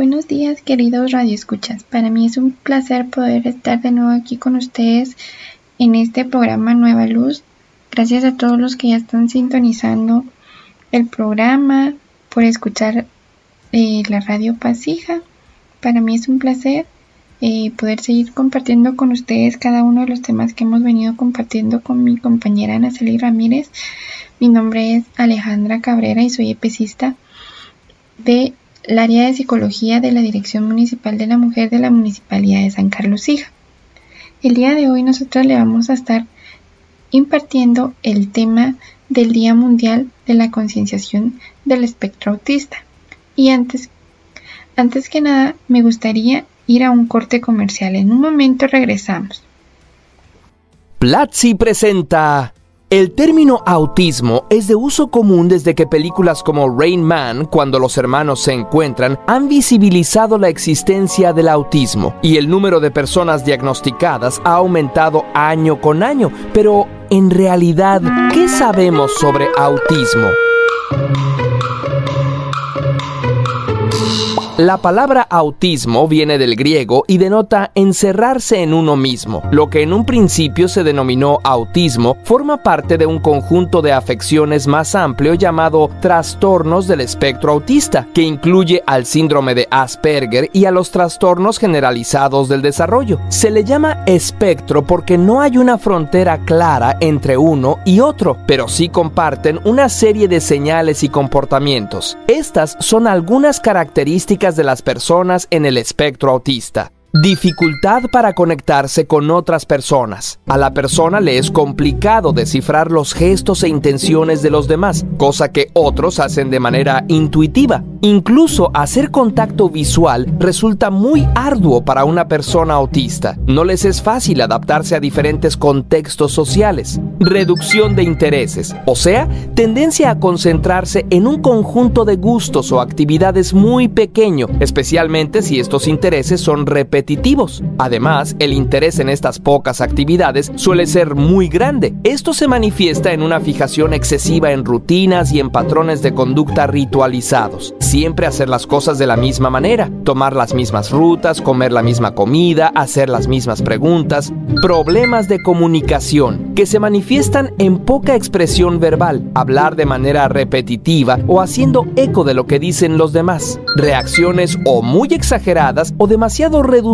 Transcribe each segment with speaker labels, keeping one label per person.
Speaker 1: Buenos días, queridos radioescuchas. Para mí es un placer poder estar de nuevo aquí con ustedes en este programa Nueva Luz. Gracias a todos los que ya están sintonizando el programa, por escuchar eh, la radio Pasija. Para mí es un placer eh, poder seguir compartiendo con ustedes cada uno de los temas que hemos venido compartiendo con mi compañera Naceli Ramírez. Mi nombre es Alejandra Cabrera y soy epicista de el área de psicología de la Dirección Municipal de la Mujer de la Municipalidad de San Carlos Hija. El día de hoy nosotros le vamos a estar impartiendo el tema del Día Mundial de la Concienciación del Espectro Autista. Y antes, antes que nada, me gustaría ir a un corte comercial. En un momento regresamos.
Speaker 2: Platzi presenta el término autismo es de uso común desde que películas como Rain Man, cuando los hermanos se encuentran, han visibilizado la existencia del autismo y el número de personas diagnosticadas ha aumentado año con año. Pero, en realidad, ¿qué sabemos sobre autismo? La palabra autismo viene del griego y denota encerrarse en uno mismo. Lo que en un principio se denominó autismo forma parte de un conjunto de afecciones más amplio llamado trastornos del espectro autista, que incluye al síndrome de Asperger y a los trastornos generalizados del desarrollo. Se le llama espectro porque no hay una frontera clara entre uno y otro, pero sí comparten una serie de señales y comportamientos. Estas son algunas características de las personas en el espectro autista. Dificultad para conectarse con otras personas. A la persona le es complicado descifrar los gestos e intenciones de los demás, cosa que otros hacen de manera intuitiva. Incluso hacer contacto visual resulta muy arduo para una persona autista. No les es fácil adaptarse a diferentes contextos sociales. Reducción de intereses, o sea, tendencia a concentrarse en un conjunto de gustos o actividades muy pequeño, especialmente si estos intereses son repetitivos Además, el interés en estas pocas actividades suele ser muy grande. Esto se manifiesta en una fijación excesiva en rutinas y en patrones de conducta ritualizados. Siempre hacer las cosas de la misma manera, tomar las mismas rutas, comer la misma comida, hacer las mismas preguntas. Problemas de comunicación, que se manifiestan en poca expresión verbal, hablar de manera repetitiva o haciendo eco de lo que dicen los demás. Reacciones o muy exageradas o demasiado reducidas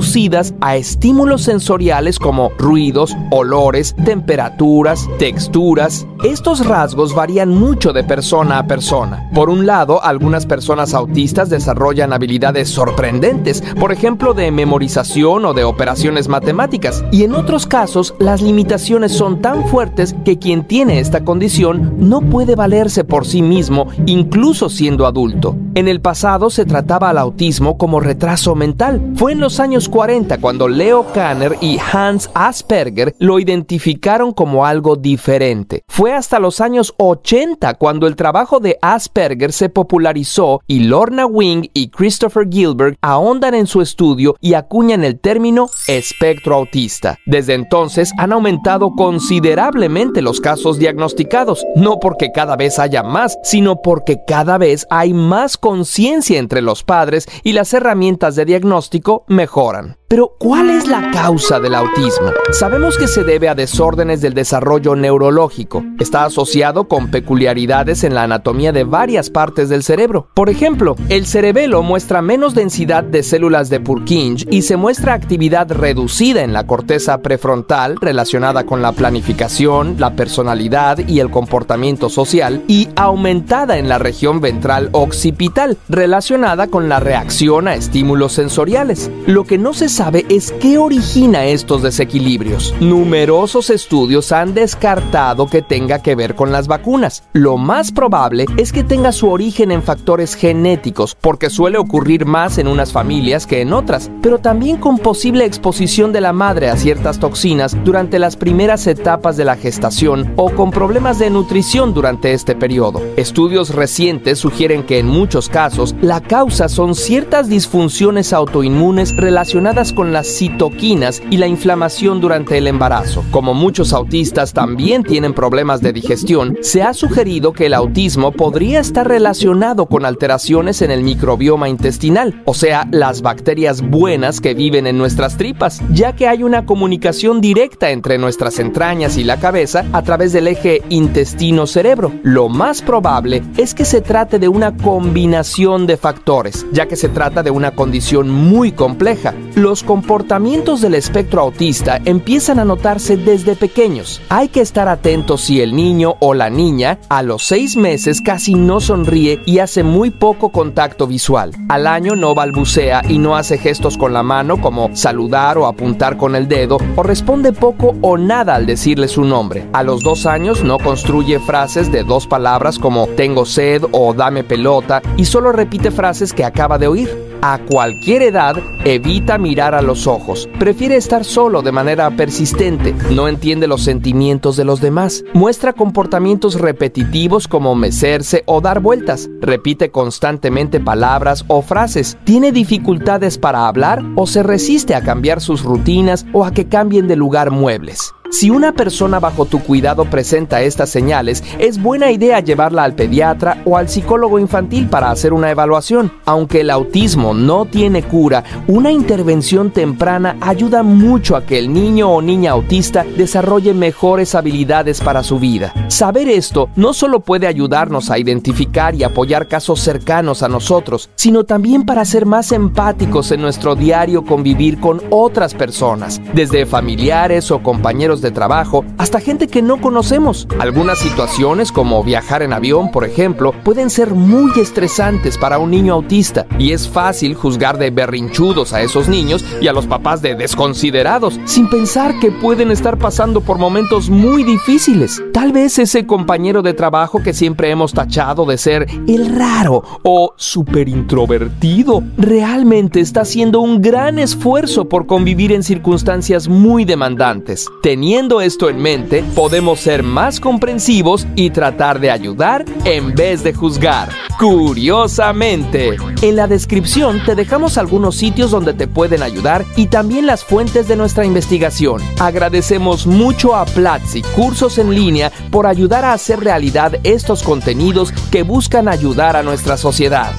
Speaker 2: a estímulos sensoriales como ruidos, olores, temperaturas, texturas. Estos rasgos varían mucho de persona a persona. Por un lado, algunas personas autistas desarrollan habilidades sorprendentes, por ejemplo de memorización o de operaciones matemáticas, y en otros casos las limitaciones son tan fuertes que quien tiene esta condición no puede valerse por sí mismo, incluso siendo adulto. En el pasado se trataba al autismo como retraso mental. Fue en los años 40 cuando Leo Kanner y Hans Asperger lo identificaron como algo diferente. Fue hasta los años 80 cuando el trabajo de Asperger se popularizó y Lorna Wing y Christopher Gilbert ahondan en su estudio y acuñan el término espectro autista. Desde entonces han aumentado considerablemente los casos diagnosticados, no porque cada vez haya más, sino porque cada vez hay más conciencia entre los padres y las herramientas de diagnóstico mejoran. morgonen. Pero, ¿cuál es la causa del autismo? Sabemos que se debe a desórdenes del desarrollo neurológico. Está asociado con peculiaridades en la anatomía de varias partes del cerebro. Por ejemplo, el cerebelo muestra menos densidad de células de Purkinje y se muestra actividad reducida en la corteza prefrontal relacionada con la planificación, la personalidad y el comportamiento social y aumentada en la región ventral occipital relacionada con la reacción a estímulos sensoriales. Lo que no se sabe es qué origina estos desequilibrios. Numerosos estudios han descartado que tenga que ver con las vacunas. Lo más probable es que tenga su origen en factores genéticos, porque suele ocurrir más en unas familias que en otras, pero también con posible exposición de la madre a ciertas toxinas durante las primeras etapas de la gestación o con problemas de nutrición durante este periodo. Estudios recientes sugieren que en muchos casos la causa son ciertas disfunciones autoinmunes relacionadas con las citoquinas y la inflamación durante el embarazo. Como muchos autistas también tienen problemas de digestión, se ha sugerido que el autismo podría estar relacionado con alteraciones en el microbioma intestinal, o sea, las bacterias buenas que viven en nuestras tripas, ya que hay una comunicación directa entre nuestras entrañas y la cabeza a través del eje intestino-cerebro. Lo más probable es que se trate de una combinación de factores, ya que se trata de una condición muy compleja. Los comportamientos del espectro autista empiezan a notarse desde pequeños. Hay que estar atentos si el niño o la niña a los seis meses casi no sonríe y hace muy poco contacto visual. Al año no balbucea y no hace gestos con la mano como saludar o apuntar con el dedo o responde poco o nada al decirle su nombre. A los dos años no construye frases de dos palabras como tengo sed o dame pelota y solo repite frases que acaba de oír. A cualquier edad, evita mirar a los ojos. Prefiere estar solo de manera persistente. No entiende los sentimientos de los demás. Muestra comportamientos repetitivos como mecerse o dar vueltas. Repite constantemente palabras o frases. Tiene dificultades para hablar o se resiste a cambiar sus rutinas o a que cambien de lugar muebles. Si una persona bajo tu cuidado presenta estas señales, es buena idea llevarla al pediatra o al psicólogo infantil para hacer una evaluación. Aunque el autismo no tiene cura, una intervención temprana ayuda mucho a que el niño o niña autista desarrolle mejores habilidades para su vida. Saber esto no solo puede ayudarnos a identificar y apoyar casos cercanos a nosotros, sino también para ser más empáticos en nuestro diario convivir con otras personas, desde familiares o compañeros de trabajo, hasta gente que no conocemos. Algunas situaciones, como viajar en avión, por ejemplo, pueden ser muy estresantes para un niño autista y es fácil juzgar de berrinchudos a esos niños y a los papás de desconsiderados, sin pensar que pueden estar pasando por momentos muy difíciles. Tal vez ese compañero de trabajo que siempre hemos tachado de ser el raro o súper introvertido, realmente está haciendo un gran esfuerzo por convivir en circunstancias muy demandantes. Teniendo esto en mente, podemos ser más comprensivos y tratar de ayudar en vez de juzgar. Curiosamente, en la descripción te dejamos algunos sitios donde te pueden ayudar y también las fuentes de nuestra investigación. Agradecemos mucho a Platzi Cursos en línea por ayudar a hacer realidad estos contenidos que buscan ayudar a nuestra sociedad.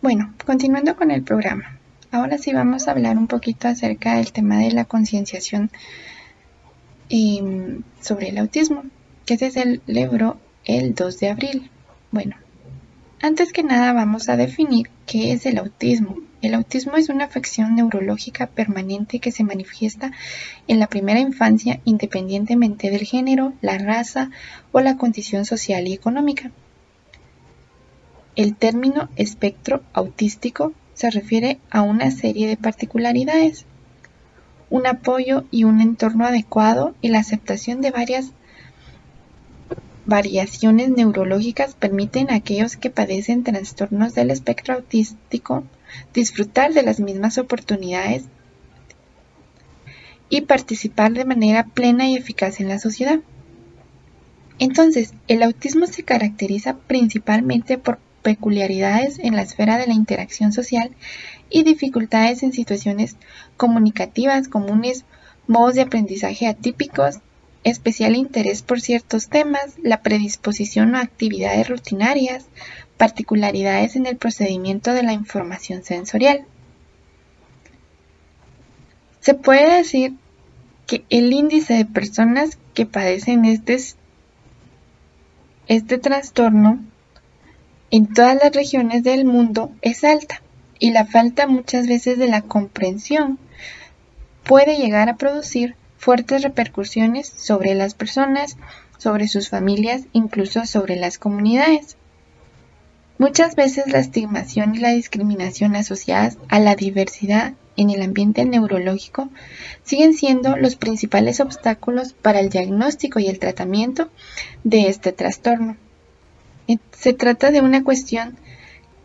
Speaker 1: Bueno, continuando con el programa. Ahora sí vamos a hablar un poquito acerca del tema de la concienciación sobre el autismo, que se celebró el 2 de abril. Bueno, antes que nada vamos a definir qué es el autismo. El autismo es una afección neurológica permanente que se manifiesta en la primera infancia independientemente del género, la raza o la condición social y económica. El término espectro autístico se refiere a una serie de particularidades, un apoyo y un entorno adecuado y la aceptación de varias variaciones neurológicas permiten a aquellos que padecen trastornos del espectro autístico disfrutar de las mismas oportunidades y participar de manera plena y eficaz en la sociedad. Entonces, el autismo se caracteriza principalmente por peculiaridades en la esfera de la interacción social y dificultades en situaciones comunicativas comunes, modos de aprendizaje atípicos, especial interés por ciertos temas, la predisposición a actividades rutinarias, particularidades en el procedimiento de la información sensorial. Se puede decir que el índice de personas que padecen este, este trastorno en todas las regiones del mundo es alta y la falta muchas veces de la comprensión puede llegar a producir fuertes repercusiones sobre las personas, sobre sus familias, incluso sobre las comunidades. Muchas veces la estigmación y la discriminación asociadas a la diversidad en el ambiente neurológico siguen siendo los principales obstáculos para el diagnóstico y el tratamiento de este trastorno. Se trata de una cuestión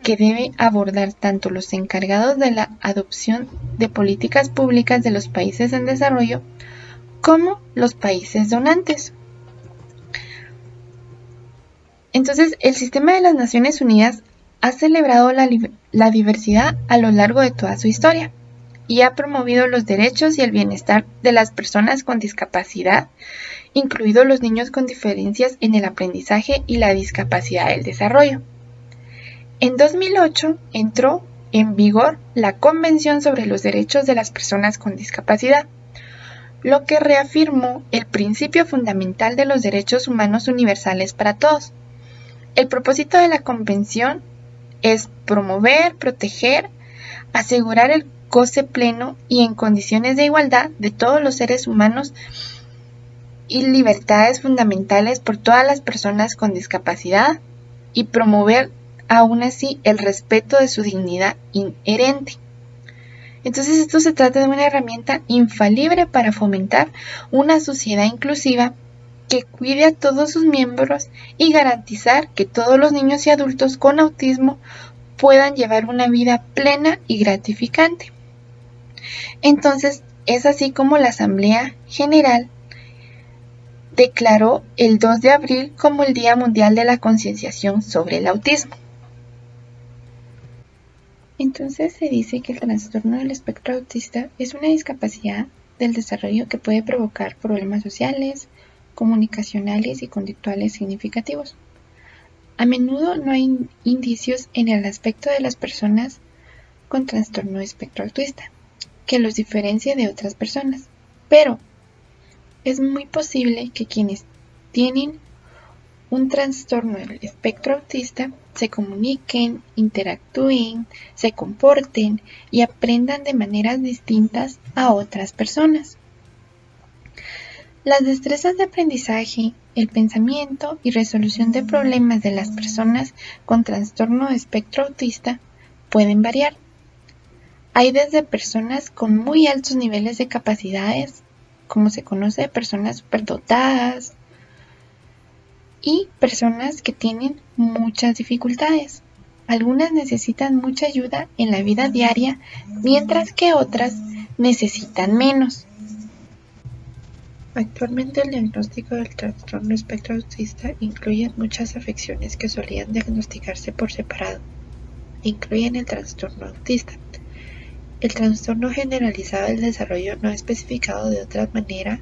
Speaker 1: que debe abordar tanto los encargados de la adopción de políticas públicas de los países en desarrollo como los países donantes. Entonces, el sistema de las Naciones Unidas ha celebrado la, la diversidad a lo largo de toda su historia y ha promovido los derechos y el bienestar de las personas con discapacidad, incluidos los niños con diferencias en el aprendizaje y la discapacidad del desarrollo. En 2008 entró en vigor la Convención sobre los Derechos de las Personas con Discapacidad, lo que reafirmó el principio fundamental de los derechos humanos universales para todos. El propósito de la Convención es promover, proteger, asegurar el goce pleno y en condiciones de igualdad de todos los seres humanos y libertades fundamentales por todas las personas con discapacidad y promover aún así el respeto de su dignidad inherente. Entonces esto se trata de una herramienta infalible para fomentar una sociedad inclusiva que cuide a todos sus miembros y garantizar que todos los niños y adultos con autismo puedan llevar una vida plena y gratificante. Entonces, es así como la Asamblea General declaró el 2 de abril como el Día Mundial de la Concienciación sobre el Autismo. Entonces se dice que el trastorno del espectro autista es una discapacidad del desarrollo que puede provocar problemas sociales, comunicacionales y conductuales significativos. A menudo no hay indicios en el aspecto de las personas con trastorno espectro autista que los diferencia de otras personas, pero es muy posible que quienes tienen un trastorno del espectro autista se comuniquen, interactúen, se comporten y aprendan de maneras distintas a otras personas. Las destrezas de aprendizaje, el pensamiento y resolución de problemas de las personas con trastorno de espectro autista pueden variar. Hay desde personas con muy altos niveles de capacidades, como se conoce personas superdotadas, y personas que tienen muchas dificultades. Algunas necesitan mucha ayuda en la vida diaria, mientras que otras necesitan menos. Actualmente el diagnóstico del trastorno espectro autista incluye muchas afecciones que solían diagnosticarse por separado. Incluyen el trastorno autista, el trastorno generalizado del desarrollo no especificado de otra manera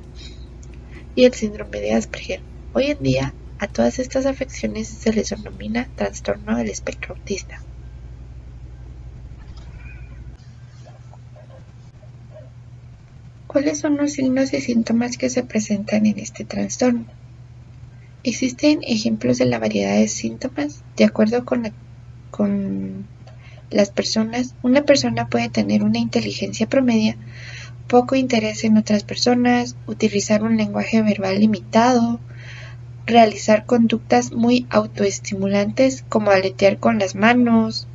Speaker 1: y el síndrome de Asperger. Hoy en día, a todas estas afecciones se les denomina trastorno del espectro autista. ¿Cuáles son los signos y síntomas que se presentan en este trastorno? Existen ejemplos de la variedad de síntomas de acuerdo con, con las personas, una persona puede tener una inteligencia promedia, poco interés en otras personas, utilizar un lenguaje verbal limitado, realizar conductas muy autoestimulantes como aletear con las manos,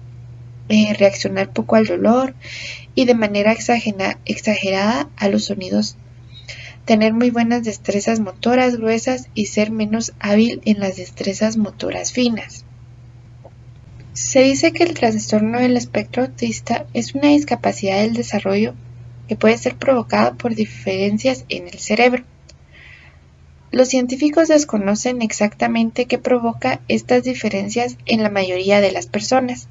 Speaker 1: eh, reaccionar poco al dolor y de manera exagerada a los sonidos, tener muy buenas destrezas motoras gruesas y ser menos hábil en las destrezas motoras finas. Se dice que el trastorno del espectro autista es una discapacidad del desarrollo que puede ser provocada por diferencias en el cerebro. Los científicos desconocen exactamente qué provoca estas diferencias en la mayoría de las personas.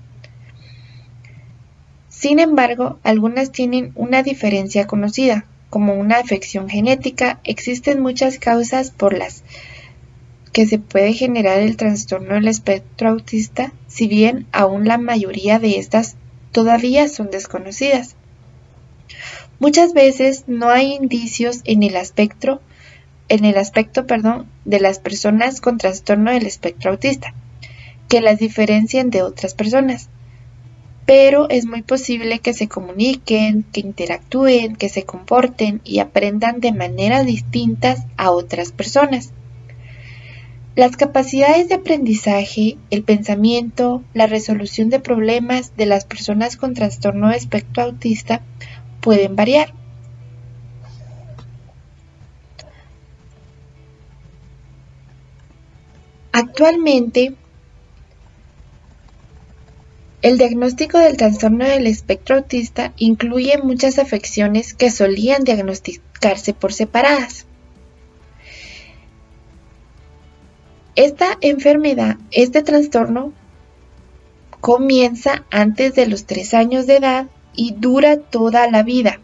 Speaker 1: Sin embargo, algunas tienen una diferencia conocida, como una afección genética. Existen muchas causas por las que se puede generar el trastorno del espectro autista, si bien aún la mayoría de estas todavía son desconocidas. Muchas veces no hay indicios en el aspecto, en el aspecto de las personas con trastorno del espectro autista, que las diferencien de otras personas. Pero es muy posible que se comuniquen, que interactúen, que se comporten y aprendan de maneras distintas a otras personas. Las capacidades de aprendizaje, el pensamiento, la resolución de problemas de las personas con trastorno de espectro autista pueden variar. Actualmente, el diagnóstico del trastorno del espectro autista incluye muchas afecciones que solían diagnosticarse por separadas. Esta enfermedad, este trastorno, Comienza antes de los 3 años de edad y dura toda la vida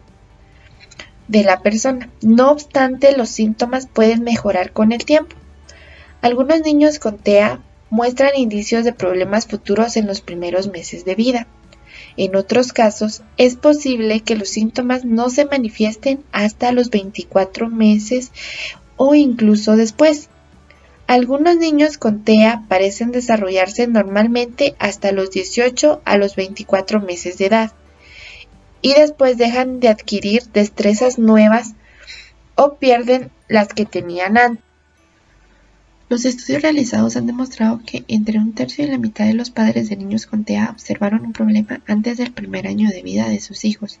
Speaker 1: de la persona. No obstante, los síntomas pueden mejorar con el tiempo. Algunos niños con TEA muestran indicios de problemas futuros en los primeros meses de vida. En otros casos, es posible que los síntomas no se manifiesten hasta los 24 meses o incluso después. Algunos niños con TEA parecen desarrollarse normalmente hasta los 18 a los 24 meses de edad y después dejan de adquirir destrezas nuevas o pierden las que tenían antes. Los estudios realizados han demostrado que entre un tercio y la mitad de los padres de niños con TEA observaron un problema antes del primer año de vida de sus hijos.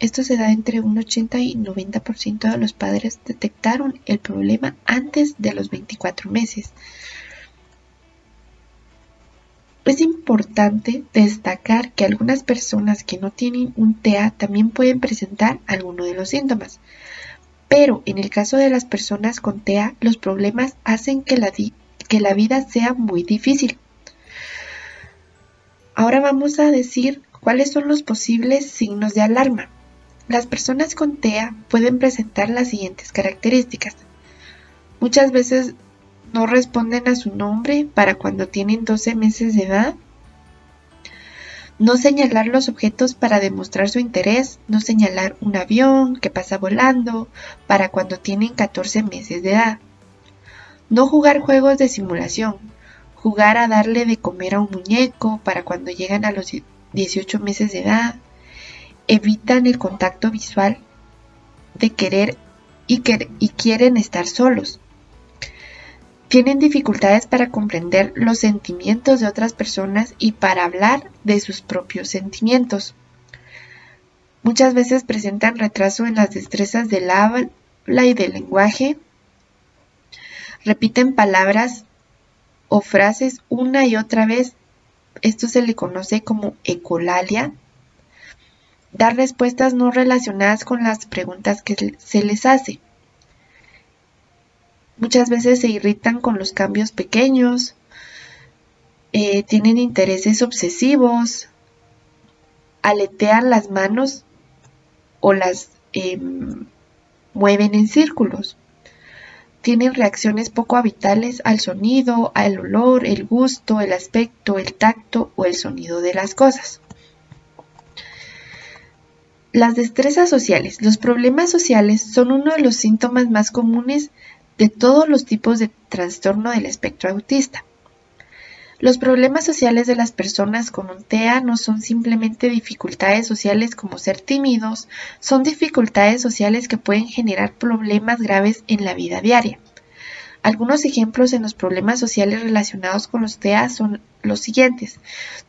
Speaker 1: Esto se da entre un 80 y 90% de los padres detectaron el problema antes de los 24 meses. Es importante destacar que algunas personas que no tienen un TEA también pueden presentar alguno de los síntomas. Pero en el caso de las personas con TEA, los problemas hacen que la, que la vida sea muy difícil. Ahora vamos a decir cuáles son los posibles signos de alarma. Las personas con TEA pueden presentar las siguientes características. Muchas veces no responden a su nombre para cuando tienen 12 meses de edad no señalar los objetos para demostrar su interés, no señalar un avión que pasa volando para cuando tienen 14 meses de edad. No jugar juegos de simulación, jugar a darle de comer a un muñeco para cuando llegan a los 18 meses de edad. Evitan el contacto visual de querer y, y quieren estar solos tienen dificultades para comprender los sentimientos de otras personas y para hablar de sus propios sentimientos. Muchas veces presentan retraso en las destrezas del habla y del lenguaje. Repiten palabras o frases una y otra vez. Esto se le conoce como ecolalia. Dar respuestas no relacionadas con las preguntas que se les hace. Muchas veces se irritan con los cambios pequeños, eh, tienen intereses obsesivos, aletean las manos o las em, mueven en círculos. Tienen reacciones poco habituales al sonido, al olor, el gusto, el aspecto, el tacto o el sonido de las cosas. Las destrezas sociales. Los problemas sociales son uno de los síntomas más comunes de todos los tipos de trastorno del espectro autista. Los problemas sociales de las personas con un TEA no son simplemente dificultades sociales como ser tímidos, son dificultades sociales que pueden generar problemas graves en la vida diaria. Algunos ejemplos en los problemas sociales relacionados con los TEA son los siguientes.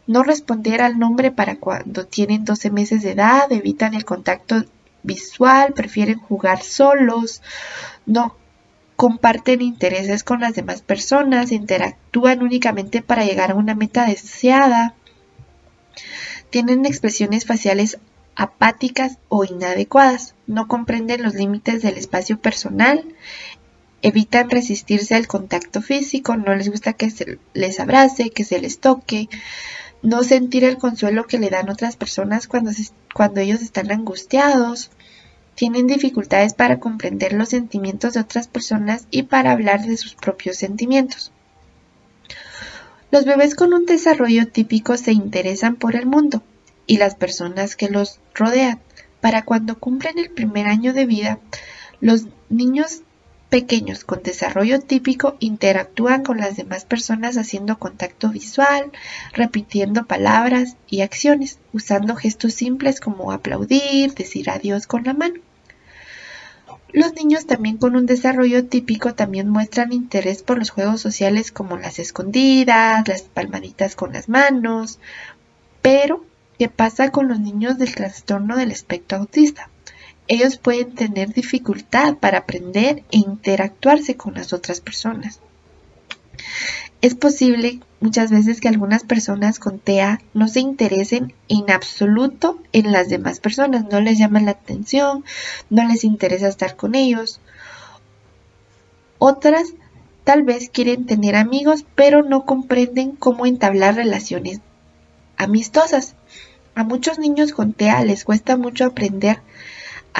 Speaker 1: No responder al nombre para cuando tienen 12 meses de edad, evitan el contacto visual, prefieren jugar solos, no comparten intereses con las demás personas, interactúan únicamente para llegar a una meta deseada, tienen expresiones faciales apáticas o inadecuadas, no comprenden los límites del espacio personal, evitan resistirse al contacto físico, no les gusta que se les abrace, que se les toque, no sentir el consuelo que le dan otras personas cuando, cuando ellos están angustiados, tienen dificultades para comprender los sentimientos de otras personas y para hablar de sus propios sentimientos. Los bebés con un desarrollo típico se interesan por el mundo y las personas que los rodean. Para cuando cumplen el primer año de vida, los niños pequeños con desarrollo típico interactúan con las demás personas haciendo contacto visual, repitiendo palabras y acciones, usando gestos simples como aplaudir, decir adiós con la mano. Los niños también con un desarrollo típico también muestran interés por los juegos sociales como las escondidas, las palmaditas con las manos, pero ¿qué pasa con los niños del trastorno del espectro autista? Ellos pueden tener dificultad para aprender e interactuarse con las otras personas. Es posible muchas veces que algunas personas con TEA no se interesen en absoluto en las demás personas, no les llaman la atención, no les interesa estar con ellos. Otras tal vez quieren tener amigos, pero no comprenden cómo entablar relaciones amistosas. A muchos niños con TEA les cuesta mucho aprender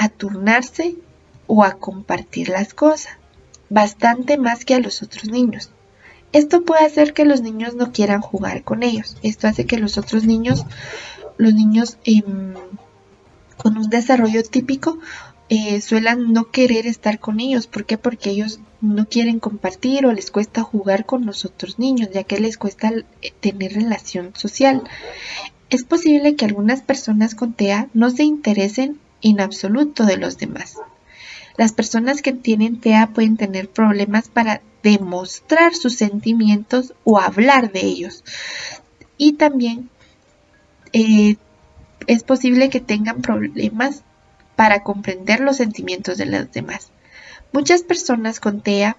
Speaker 1: a turnarse o a compartir las cosas, bastante más que a los otros niños. Esto puede hacer que los niños no quieran jugar con ellos. Esto hace que los otros niños, los niños em, con un desarrollo típico, eh, suelan no querer estar con ellos. ¿Por qué? Porque ellos no quieren compartir o les cuesta jugar con los otros niños, ya que les cuesta eh, tener relación social. Es posible que algunas personas con TEA no se interesen en absoluto de los demás. Las personas que tienen TEA pueden tener problemas para demostrar sus sentimientos o hablar de ellos. Y también eh, es posible que tengan problemas para comprender los sentimientos de los demás. Muchas personas con TEA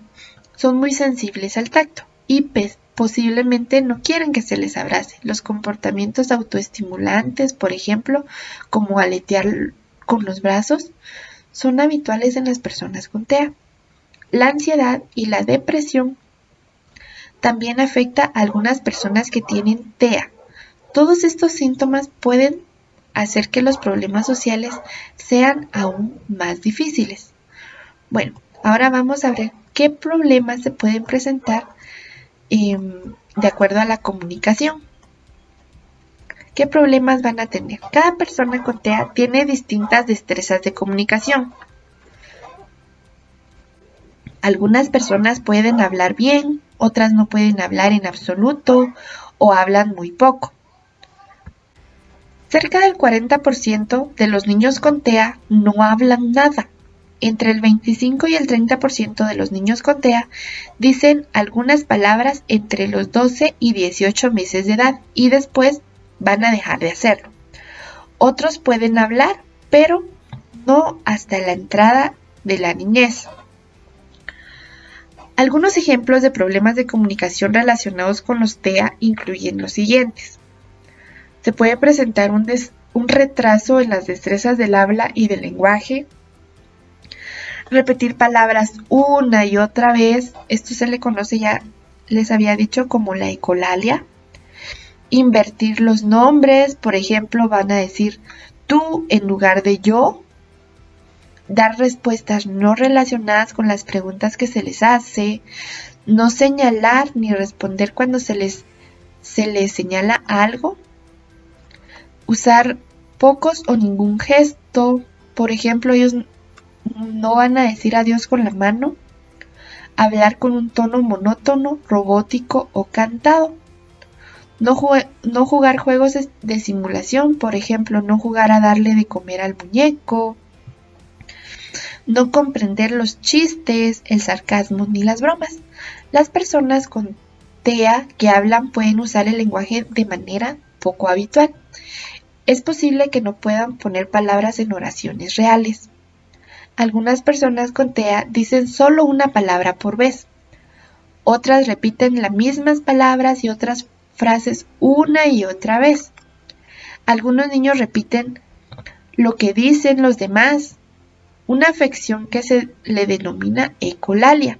Speaker 1: son muy sensibles al tacto y posiblemente no quieren que se les abrace. Los comportamientos autoestimulantes, por ejemplo, como aletear con los brazos, son habituales en las personas con TEA. La ansiedad y la depresión también afecta a algunas personas que tienen TEA. Todos estos síntomas pueden hacer que los problemas sociales sean aún más difíciles. Bueno, ahora vamos a ver qué problemas se pueden presentar em, de acuerdo a la comunicación. ¿Qué problemas van a tener? Cada persona con TEA tiene distintas destrezas de comunicación. Algunas personas pueden hablar bien, otras no pueden hablar en absoluto o hablan muy poco. Cerca del 40% de los niños con TEA no hablan nada. Entre el 25 y el 30% de los niños con TEA dicen algunas palabras entre los 12 y 18 meses de edad y después van a dejar de hacerlo. Otros pueden hablar, pero no hasta la entrada de la niñez. Algunos ejemplos de problemas de comunicación relacionados con los TEA incluyen los siguientes. Se puede presentar un, retraso en las destrezas del habla y del lenguaje, repetir palabras una y otra vez, esto se le conoce ya, les había dicho como la ecolalia, invertir los nombres, por ejemplo, van a decir tú en lugar de yo, dar respuestas no relacionadas con las preguntas que se les hace, no señalar ni responder cuando se les, se les señala algo, usar pocos o ningún gesto. Por ejemplo, ellos no van a decir adiós con la mano, hablar con un tono monótono, robótico o cantado. No, jugar juegos de simulación, por ejemplo, no jugar a darle de comer al muñeco, no comprender los chistes, el sarcasmo ni las bromas. Las personas con TEA que hablan pueden usar el lenguaje de manera poco habitual. Es posible que no puedan poner palabras en oraciones reales. Algunas personas con TEA dicen solo una palabra por vez. Otras repiten las mismas palabras y otras frases una y otra vez. Algunos niños repiten lo que dicen los demás, una afección que se le denomina ecolalia.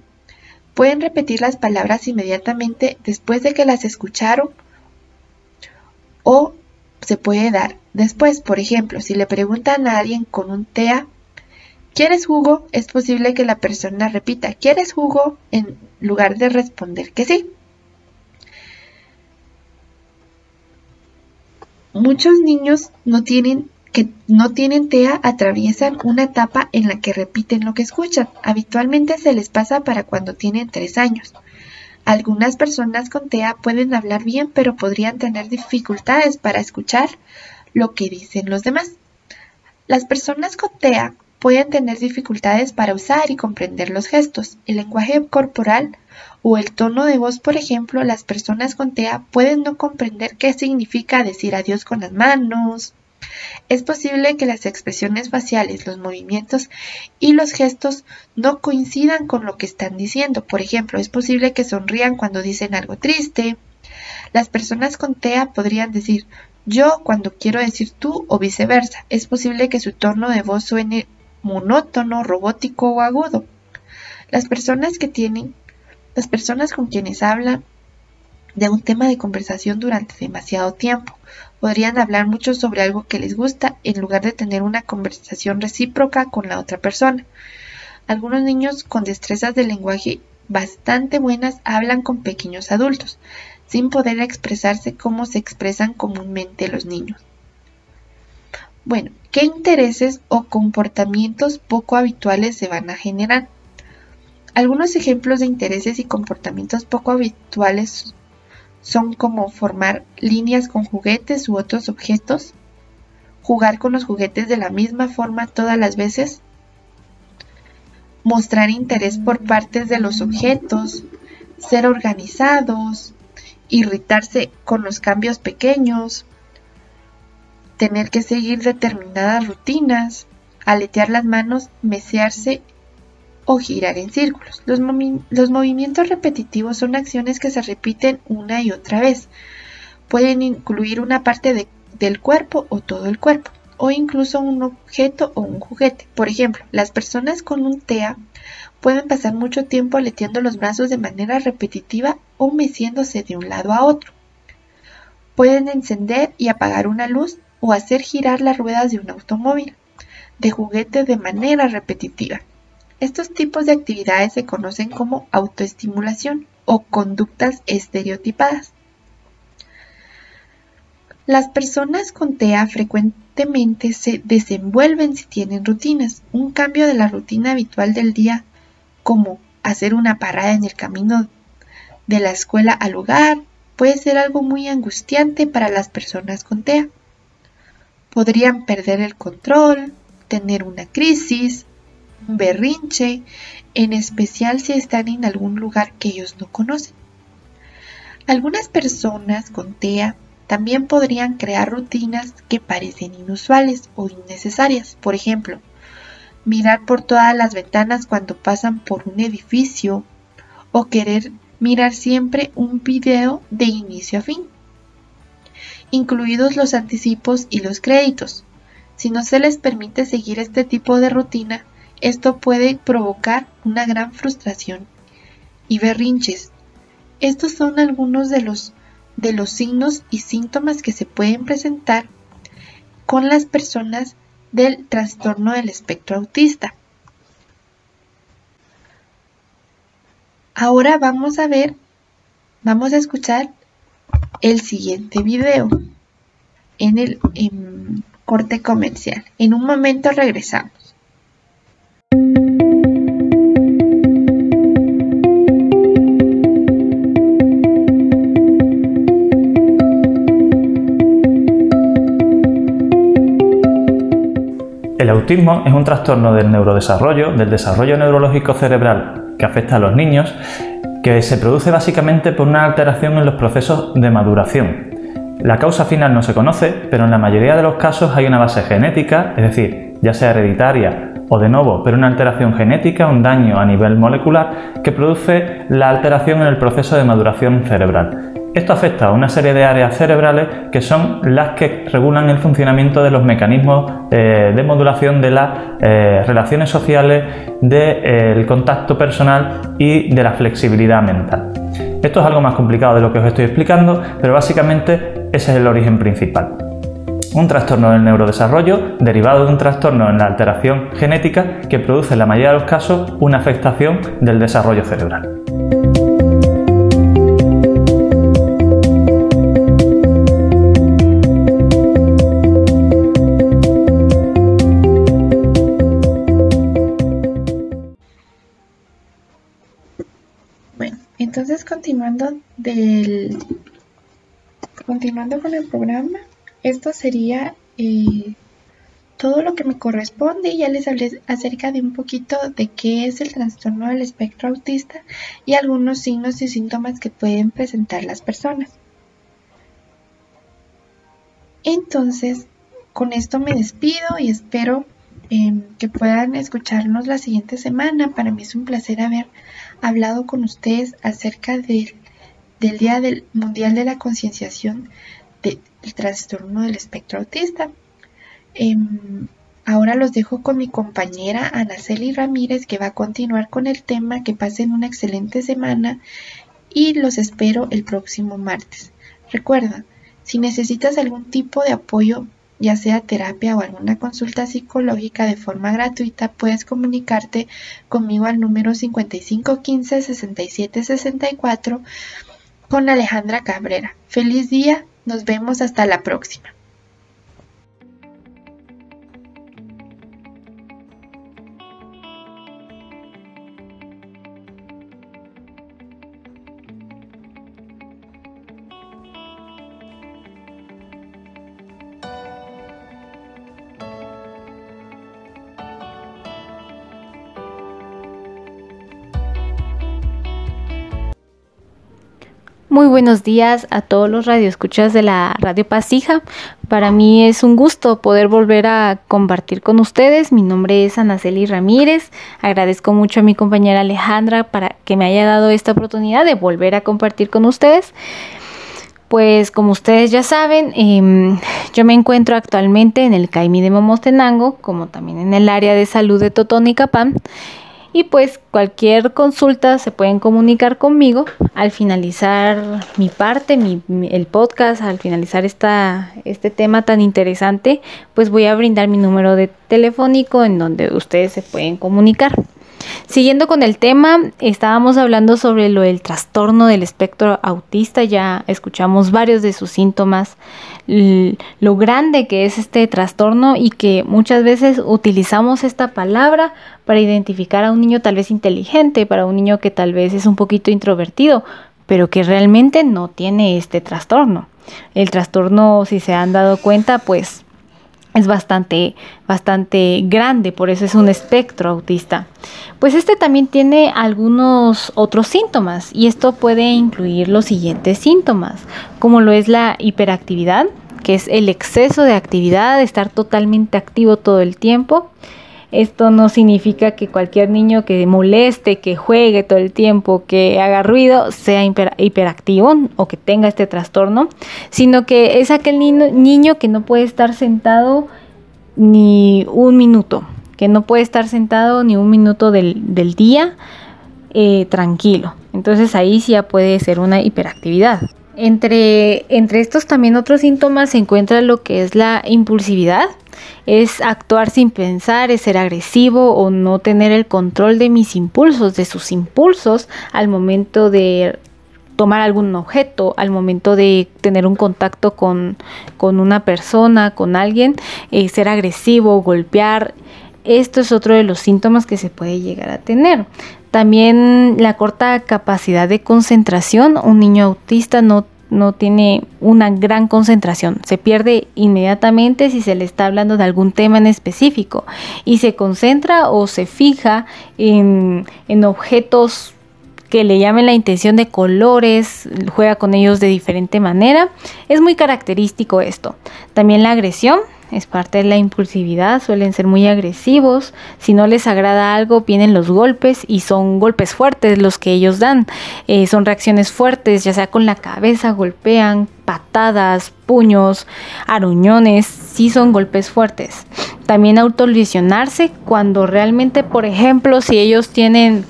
Speaker 1: Pueden repetir las palabras inmediatamente después de que las escucharon o se puede dar después. Por ejemplo, si le preguntan a alguien con un TEA, ¿quieres jugo? Es posible que la persona repita, ¿quieres jugo? en lugar de responder que sí. Muchos niños que no tienen TEA atraviesan una etapa en la que repiten lo que escuchan. Habitualmente se les pasa para cuando tienen tres años. Algunas personas con TEA pueden hablar bien, pero podrían tener dificultades para escuchar lo que dicen los demás. Las personas con TEA pueden tener dificultades para usar y comprender los gestos, el lenguaje corporal o el tono de voz, por ejemplo, las personas con TEA pueden no comprender qué significa decir adiós con las manos, es posible que las expresiones faciales, los movimientos y los gestos no coincidan con lo que están diciendo. Por ejemplo, es posible que sonrían cuando dicen algo triste. Las personas con TEA podrían decir yo cuando quiero decir tú o viceversa. Es posible que su tono de voz suene monótono, robótico o agudo. Las personas que tienen, las personas con quienes hablan de un tema de conversación durante demasiado tiempo. Podrían hablar mucho sobre algo que les gusta en lugar de tener una conversación recíproca con la otra persona. Algunos niños con destrezas de lenguaje bastante buenas hablan con pequeños adultos, sin poder expresarse como se expresan comúnmente los niños. Bueno, ¿qué intereses o comportamientos poco habituales se van a generar? Algunos ejemplos de intereses y comportamientos poco habituales son como formar líneas con juguetes u otros objetos, jugar con los juguetes de la misma forma todas las veces, mostrar interés por partes de los objetos, ser organizados, irritarse con los cambios pequeños, tener que seguir determinadas rutinas, aletear las manos, mesearse o girar en círculos. Los, movimientos repetitivos son acciones que se repiten una y otra vez. Pueden incluir una parte del cuerpo o todo el cuerpo, o incluso un objeto o un juguete. Por ejemplo, las personas con un TEA pueden pasar mucho tiempo aleteando los brazos de manera repetitiva o meciéndose de un lado a otro. Pueden encender y apagar una luz o hacer girar las ruedas de un automóvil de juguete de manera repetitiva. Estos tipos de actividades se conocen como autoestimulación o conductas estereotipadas. Las personas con TEA frecuentemente se desenvuelven si tienen rutinas. Un cambio de la rutina habitual del día, como hacer una parada en el camino de la escuela al hogar, puede ser algo muy angustiante para las personas con TEA. Podrían perder el control, tener una crisis, un berrinche, en especial si están en algún lugar que ellos no conocen. Algunas personas con TEA también podrían crear rutinas que parecen inusuales o innecesarias. Por ejemplo, mirar por todas las ventanas cuando pasan por un edificio o querer mirar siempre un video de inicio a fin, incluidos los anticipos y los créditos. Si no se les permite seguir este tipo de rutina, esto puede provocar una gran frustración y berrinches. Estos son algunos de los, de los signos y síntomas que se pueden presentar con las personas del trastorno del espectro autista. Ahora vamos a ver, vamos a escuchar el siguiente video en el corte comercial. En un momento regresamos.
Speaker 3: El autismo es un trastorno del neurodesarrollo, del desarrollo neurológico cerebral que afecta a los niños, que se produce básicamente por una alteración en los procesos de maduración. La causa final no se conoce, pero en la mayoría de los casos hay una base genética, es decir, ya sea hereditaria o de nuevo, pero una alteración genética, un daño a nivel molecular que produce la alteración en el proceso de maduración cerebral. Esto afecta a una serie de áreas cerebrales que son las que regulan el funcionamiento de los mecanismos eh, de modulación de las eh, relaciones sociales, del eh, contacto personal y de la flexibilidad mental. Esto es algo más complicado de lo que os estoy explicando, pero básicamente ese es el origen principal. Un trastorno del neurodesarrollo derivado de un trastorno en la alteración genética que produce en la mayoría de los casos una afectación del desarrollo cerebral.
Speaker 1: Entonces, continuando del continuando con el programa, esto sería eh, todo lo que me corresponde. Ya les hablé acerca de un poquito de qué es el trastorno del espectro autista y algunos signos y síntomas que pueden presentar las personas. Entonces, con esto me despido y espero em, que puedan escucharnos la siguiente semana. Para mí es un placer haber hablado con ustedes acerca del, Día del Mundial de la Concienciación del Trastorno del Espectro Autista. Em, ahora los dejo con mi compañera Anaceli Ramírez que va a continuar con el tema. Que pasen una excelente semana y los espero el próximo martes. Recuerda, si necesitas algún tipo de apoyo, ya sea terapia o alguna consulta psicológica de forma gratuita, puedes comunicarte conmigo al número 5515 6764 con Alejandra Cabrera. Feliz día, nos vemos hasta la próxima.
Speaker 4: Buenos días a todos los radioescuchas de la Radio Pasija. Para mí es un gusto poder volver a compartir con ustedes. Mi nombre es Anaceli Ramírez. Agradezco mucho a mi compañera Alejandra para que me haya dado esta oportunidad de volver a compartir con ustedes. Pues como ustedes ya saben, em, yo me encuentro actualmente en el CAIMI de Momostenango, como también en el área de salud de Totonicapán y pues cualquier consulta se pueden comunicar conmigo al finalizar mi parte, mi, el podcast, al finalizar esta, este tema tan interesante, pues voy a brindar mi número de telefónico en donde ustedes se pueden comunicar. Siguiendo con el tema, estábamos hablando sobre lo del trastorno del espectro autista, ya escuchamos varios de sus síntomas, lo grande que es este trastorno y que muchas veces utilizamos esta palabra para identificar a un niño tal vez inteligente, para un niño que tal vez es un poquito introvertido, pero que realmente no tiene este trastorno. El trastorno, si se han dado cuenta, pues es bastante, bastante grande, por eso es un espectro autista. Pues este también tiene algunos otros síntomas y esto puede incluir los siguientes síntomas, como lo es la hiperactividad, que es el exceso de actividad, estar totalmente activo todo el tiempo, esto no significa que cualquier niño que moleste, que juegue todo el tiempo, que haga ruido, sea hiperactivo o que tenga este trastorno, sino que es aquel niño, que no puede estar sentado ni un minuto, que no puede estar sentado ni un minuto del, día eh, tranquilo. Entonces ahí sí ya puede ser una hiperactividad. Entre, entre estos también otros síntomas se encuentra lo que es la impulsividad, es actuar sin pensar, es ser agresivo o no tener el control de mis impulsos, de sus impulsos al momento de tomar algún objeto, al momento de tener un contacto con, una persona, con alguien, eh, ser agresivo, golpear. Esto es otro de los síntomas que se puede llegar a tener. También la corta capacidad de concentración. Un niño autista no no tiene una gran concentración. Se pierde inmediatamente si se le está hablando de algún tema en específico y se concentra o se fija en, en objetos que le llamen la intención de colores, juega con ellos de diferente manera. Es muy característico esto. También la agresión es parte de la impulsividad, suelen ser muy agresivos, si no les agrada algo vienen los golpes y son golpes fuertes los que ellos dan, eh, son reacciones fuertes, ya sea con la cabeza, golpean, patadas, puños, aruñones, sí son golpes fuertes. También autolesionarse cuando realmente, por ejemplo, si ellos tienen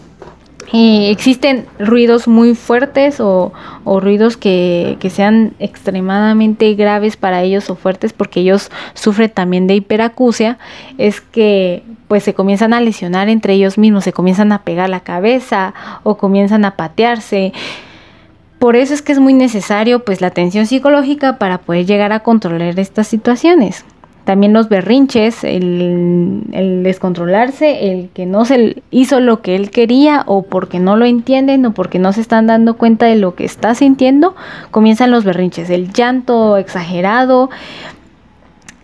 Speaker 4: existen ruidos muy fuertes o, ruidos que, sean extremadamente graves para ellos o fuertes porque ellos sufren también de hiperacusia, es que pues se comienzan a lesionar entre ellos mismos, se comienzan a pegar la cabeza o comienzan a patearse. Por eso es que es muy necesario pues la atención psicológica para poder llegar a controlar estas situaciones. También los berrinches, el, descontrolarse, el que no se hizo lo que él quería o porque no lo entienden o porque no se están dando cuenta de lo que está sintiendo, comienzan los berrinches, el llanto exagerado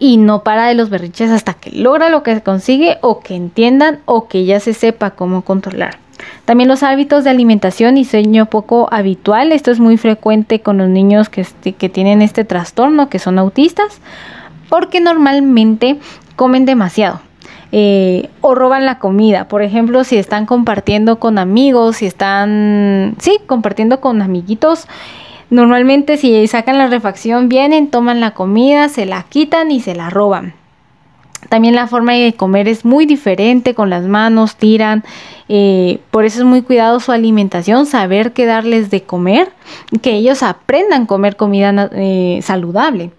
Speaker 4: y no para de los berrinches hasta que logra lo que consigue o que entiendan o que ya se sepa cómo controlar. También los hábitos de alimentación y sueño poco habitual, esto es muy frecuente con los niños que, que tienen este trastorno, que son autistas porque normalmente comen demasiado. Eh, o roban la comida. Por ejemplo, si están compartiendo con amigos, si están, sí, compartiendo con amiguitos, normalmente si sacan la refacción, vienen, toman la comida, se la quitan y se la roban. También la forma de comer es muy diferente, con las manos tiran, eh, por eso es muy cuidado su alimentación, saber qué darles de comer, que ellos aprendan a comer comida eh, saludable.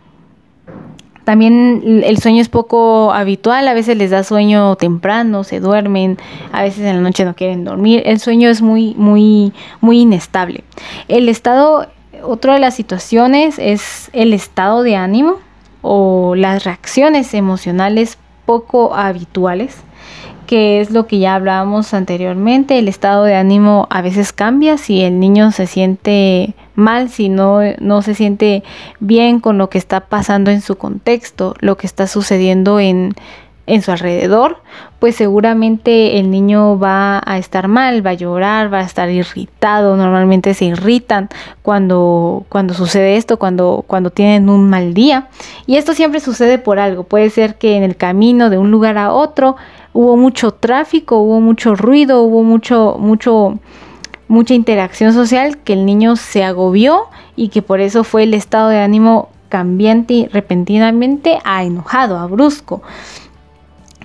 Speaker 4: También el sueño es poco habitual, a veces les da sueño temprano, se duermen, a veces en la noche no quieren dormir. El sueño es muy, muy, muy inestable. El estado, otra de las situaciones es el estado de ánimo o las reacciones emocionales poco habituales que es lo que ya hablábamos anteriormente, el estado de ánimo a veces cambia si el niño se siente mal, si no, no se siente bien con lo que está pasando en su contexto, lo que está sucediendo en, en su alrededor, pues seguramente el niño va a estar mal, va a llorar, va a estar irritado. Normalmente se irritan cuando, cuando sucede esto, cuando, cuando tienen un mal día. Y esto siempre sucede por algo. Puede ser que en el camino de un lugar a otro hubo mucho tráfico, hubo mucho ruido, hubo mucho, mucho, mucha interacción social que el niño se agobió y que por eso fue el estado de ánimo cambiante repentinamente a enojado, a brusco.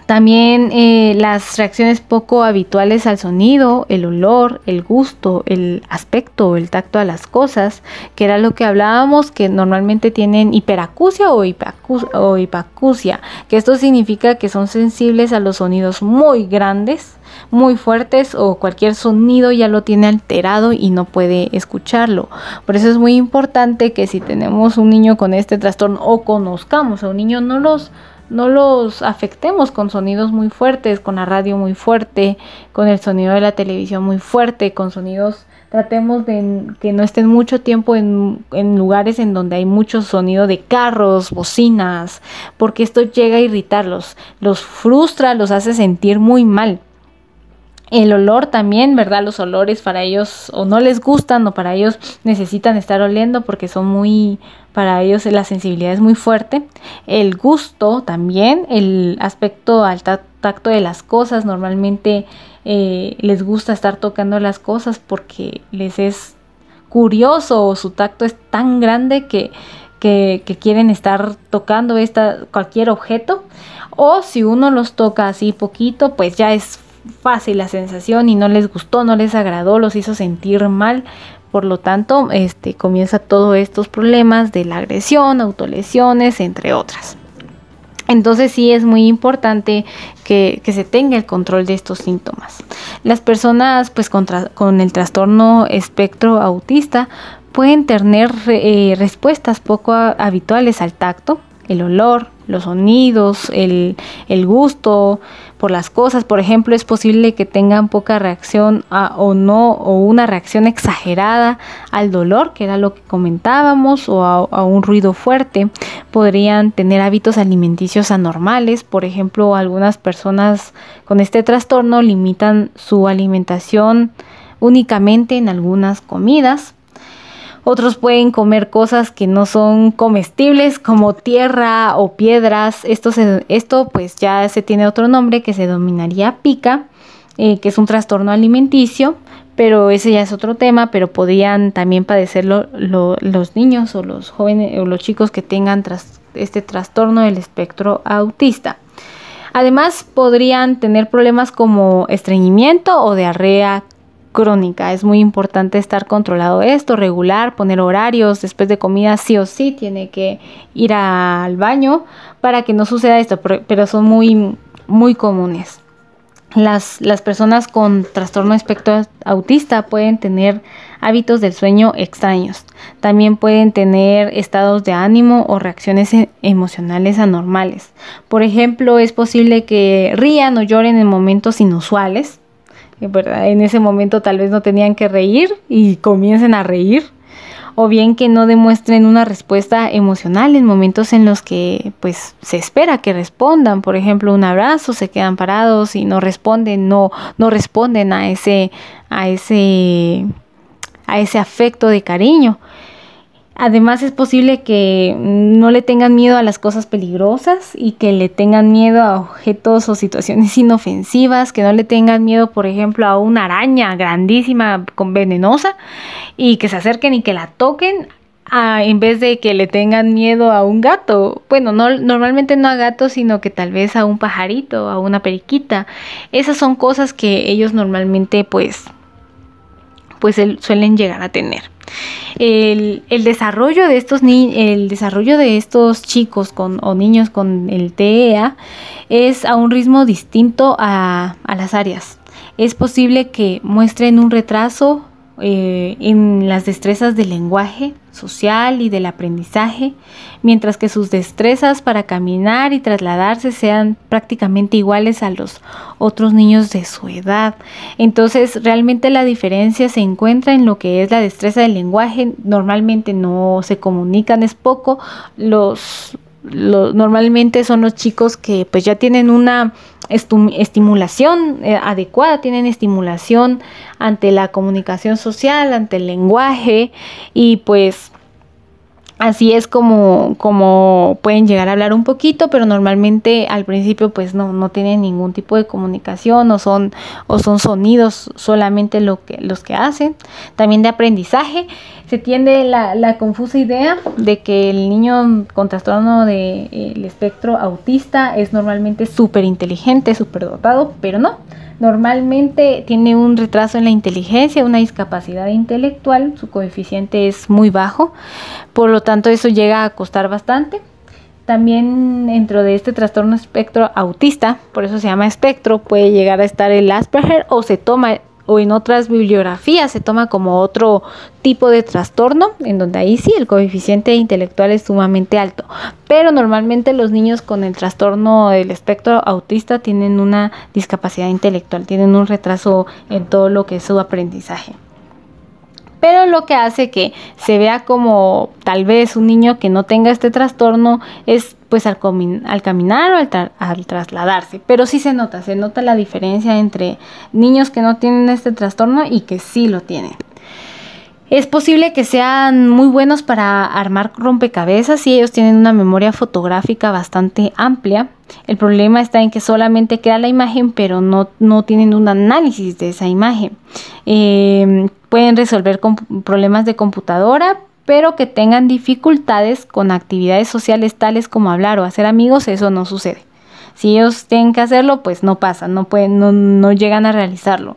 Speaker 4: También eh, las reacciones poco habituales al sonido, el olor, el gusto, el aspecto, el tacto a las cosas, que era lo que hablábamos, que normalmente tienen hiperacusia o, o hipacusia, que esto significa que son sensibles a los sonidos muy grandes, muy fuertes o cualquier sonido ya lo tiene alterado y no puede escucharlo. Por eso es muy importante que si tenemos un niño con este trastorno o conozcamos a un niño, no los no los afectemos con sonidos muy fuertes, con la radio muy fuerte, con el sonido de la televisión muy fuerte, con sonidos, tratemos de que no estén mucho tiempo en, en lugares en donde hay mucho sonido de carros, bocinas, porque esto llega a irritarlos, los frustra, los hace sentir muy mal. El olor también, ¿verdad? Los olores para ellos o no les gustan o para ellos necesitan estar oliendo porque son muy, para ellos la sensibilidad es muy fuerte. El gusto también, el aspecto al tacto de las cosas, normalmente eh, les gusta estar tocando las cosas porque les es curioso o su tacto es tan grande que, que, que quieren estar tocando esta, cualquier objeto. O si uno los toca así poquito, pues ya es fácil la sensación y no les gustó, no les agradó, los hizo sentir mal. Por lo tanto, este, comienza todos estos problemas de la agresión, autolesiones, entre otras. Entonces sí es muy importante que, se tenga el control de estos síntomas. Las personas pues con el trastorno espectro autista pueden tener eh, respuestas poco habituales al tacto, el olor, los sonidos, el, gusto por las cosas. Por ejemplo, es posible que tengan poca reacción o no, o una reacción exagerada al dolor, que era lo que comentábamos, o a, un ruido fuerte. Podrían tener hábitos alimenticios anormales. Por ejemplo, algunas personas con este trastorno limitan su alimentación únicamente en algunas comidas otros pueden comer cosas que no son comestibles como tierra o piedras. Esto, esto pues ya se tiene otro nombre que se denominaría pica, eh, que es un trastorno alimenticio, pero ese ya es otro tema, pero podrían también padecerlo los niños o los jóvenes o los chicos que tengan este trastorno del espectro autista. Además, podrían tener problemas como estreñimiento o diarrea crónica. Es muy importante estar controlado esto, regular, poner horarios. Después de comida sí o sí tiene que ir al baño para que no suceda esto, pero son muy, muy comunes. Las, las personas con trastorno espectro autista pueden tener hábitos del sueño extraños. También pueden tener estados de ánimo o reacciones e, emocionales anormales. Por ejemplo, es posible que rían o lloren en momentos inusuales en ese momento tal vez no tenían que reír y comiencen a reír. O bien que no demuestren una respuesta emocional en momentos en los que pues se espera que respondan. Por ejemplo, un abrazo, se quedan parados y no responden, no, no responden a ese, a ese, a ese afecto de cariño. Además es posible que no le tengan miedo a las cosas peligrosas y que le tengan miedo a objetos o situaciones inofensivas, que no le tengan miedo, por ejemplo, a una araña grandísima con venenosa y que se acerquen y que la toquen en vez de que le tengan miedo a un gato. Bueno, no, normalmente no a gatos, sino que tal vez a un pajarito, a una periquita. Esas son cosas que ellos normalmente pues, pues suelen llegar a tener. El, desarrollo de estos el desarrollo de estos chicos con, o niños con el TEA es a un ritmo distinto a, a las áreas. Es posible que muestren un retraso eh, en las destrezas del lenguaje social y del aprendizaje, mientras que sus destrezas para caminar y trasladarse sean prácticamente iguales a los otros niños de su edad. Entonces, realmente la diferencia se encuentra en lo que es la destreza del lenguaje. Normalmente no se comunican, es poco. Los, normalmente son los chicos que pues ya tienen una estimulación eh, adecuada, tienen estimulación ante la comunicación social, ante el lenguaje y pues Así es como, como pueden llegar a hablar un poquito, pero normalmente al principio pues no, no tienen ningún tipo de comunicación o son, o son sonidos solamente lo que, los que hacen. También de aprendizaje, se tiende la, la confusa idea de que el niño con trastorno del de, espectro autista es normalmente súper inteligente, súper dotado, pero no. Normalmente tiene un retraso en la inteligencia, una discapacidad intelectual, su coeficiente es muy bajo, por lo tanto eso llega a costar bastante. También dentro de este trastorno espectro autista, por eso se llama espectro, puede llegar a estar el Asperger o se toma o en otras bibliografías se toma como otro tipo de trastorno, en donde ahí sí el coeficiente intelectual es sumamente alto. Pero normalmente los niños con el trastorno del espectro autista tienen una discapacidad intelectual, tienen un retraso en todo lo que es su aprendizaje pero lo que hace que se vea como tal vez un niño que no tenga este trastorno es pues al, caminar o al, trasladarse, pero sí se nota, se nota la diferencia entre niños que no tienen este trastorno y que sí lo tienen. Es posible que sean muy buenos para armar rompecabezas y ellos tienen una memoria fotográfica bastante amplia. El problema está en que solamente queda la imagen, pero no, no tienen un análisis de esa imagen. Eh, pueden resolver problemas de computadora, pero que tengan dificultades con actividades sociales tales como hablar o hacer amigos, eso no sucede. Si ellos tienen que hacerlo, pues no pasa, no, pueden, no, llegan a realizarlo.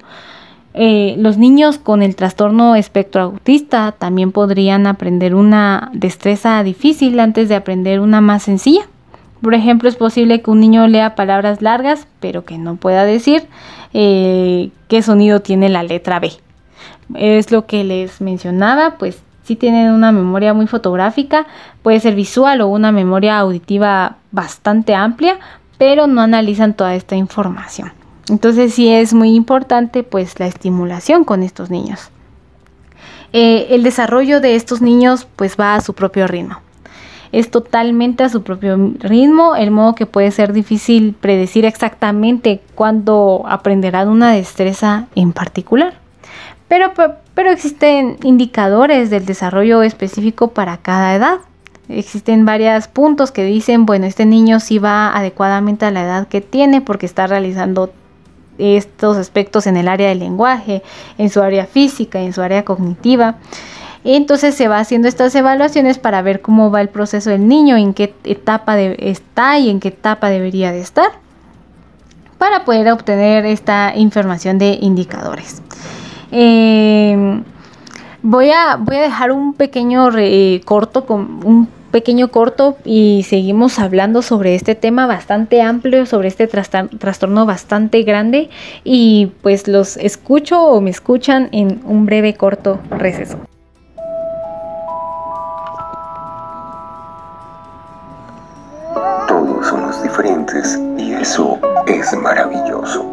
Speaker 4: Eh, los niños con el trastorno espectro autista también podrían aprender una destreza difícil antes de aprender una más sencilla. Por ejemplo, es posible que un niño lea palabras largas, pero que no pueda decir eh, qué sonido tiene la letra B es lo que les mencionaba, pues si tienen una memoria muy fotográfica, puede ser visual o una memoria auditiva bastante amplia, pero no analizan toda esta información. Entonces sí es muy importante pues la estimulación con estos niños. Eh, el desarrollo de estos niños pues va a su propio ritmo. Es totalmente a su propio ritmo, el modo que puede ser difícil predecir exactamente cuándo aprenderán una destreza en particular. Pero, pero existen indicadores del desarrollo específico para cada edad. Existen varios puntos que dicen, bueno, este niño sí va adecuadamente a la edad que tiene porque está realizando estos aspectos en el área del lenguaje, en su área física, en su área cognitiva. Entonces se va haciendo estas evaluaciones para ver cómo va el proceso del niño, en qué etapa está y en qué etapa debería de estar, para poder obtener esta información de indicadores. Eh, voy, a, voy a dejar un pequeño corto con un pequeño corto y seguimos hablando sobre este tema bastante amplio, sobre este trastorno bastante grande y pues los escucho o me escuchan en un breve corto receso.
Speaker 5: Todos somos diferentes y eso es maravilloso.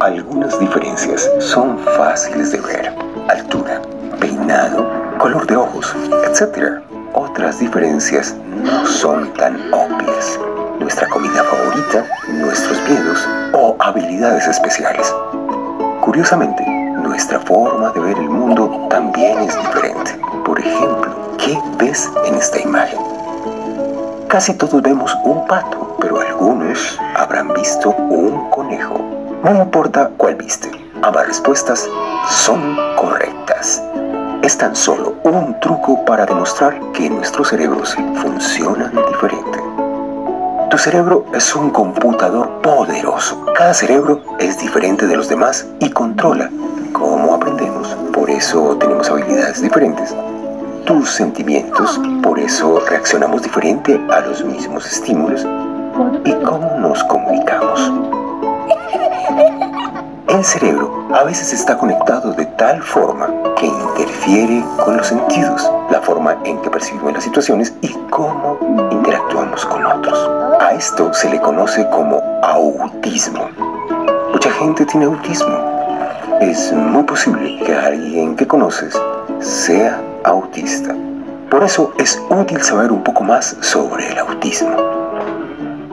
Speaker 5: Algunas diferencias son fáciles de ver. Altura, peinado, color de ojos, etc. Otras diferencias no son tan obvias. Nuestra comida favorita, nuestros miedos o habilidades especiales. Curiosamente, nuestra forma de ver el mundo también es diferente. Por ejemplo, ¿qué ves en esta imagen? Casi todos vemos un pato, pero algunos habrán visto un conejo. No importa cuál viste, ambas respuestas son correctas. Es tan solo un truco para demostrar que nuestros cerebros funcionan diferente. Tu cerebro es un computador poderoso. Cada cerebro es diferente de los demás y controla cómo aprendemos. Por eso tenemos habilidades diferentes. Tus sentimientos, por eso reaccionamos diferente a los mismos estímulos. Y cómo nos comunicamos. El cerebro a veces está conectado de tal forma que interfiere con los sentidos, la forma en que percibimos las situaciones y cómo interactuamos con otros. A esto se le conoce como autismo. Mucha gente tiene autismo. Es muy posible que alguien que conoces sea autista. Por eso es útil saber un poco más sobre el autismo.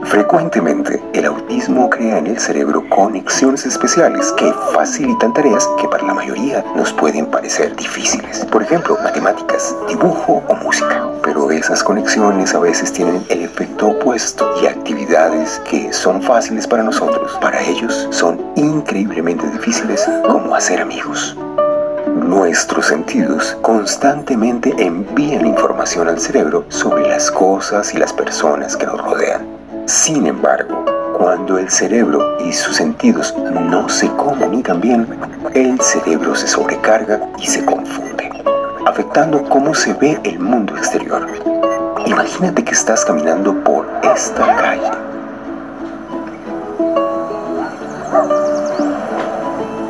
Speaker 5: Frecuentemente, el autismo crea en el cerebro conexiones especiales que facilitan tareas que para la mayoría nos pueden parecer difíciles. Por ejemplo, matemáticas, dibujo o música. Pero esas conexiones a veces tienen el efecto opuesto y actividades que son fáciles para nosotros, para ellos son increíblemente difíciles como hacer amigos. Nuestros sentidos constantemente envían información al cerebro sobre las cosas y las personas que nos rodean. Sin embargo, cuando el cerebro y sus sentidos no se comunican bien, el cerebro se sobrecarga y se confunde, afectando cómo se ve el mundo exterior. Imagínate que estás caminando por esta calle.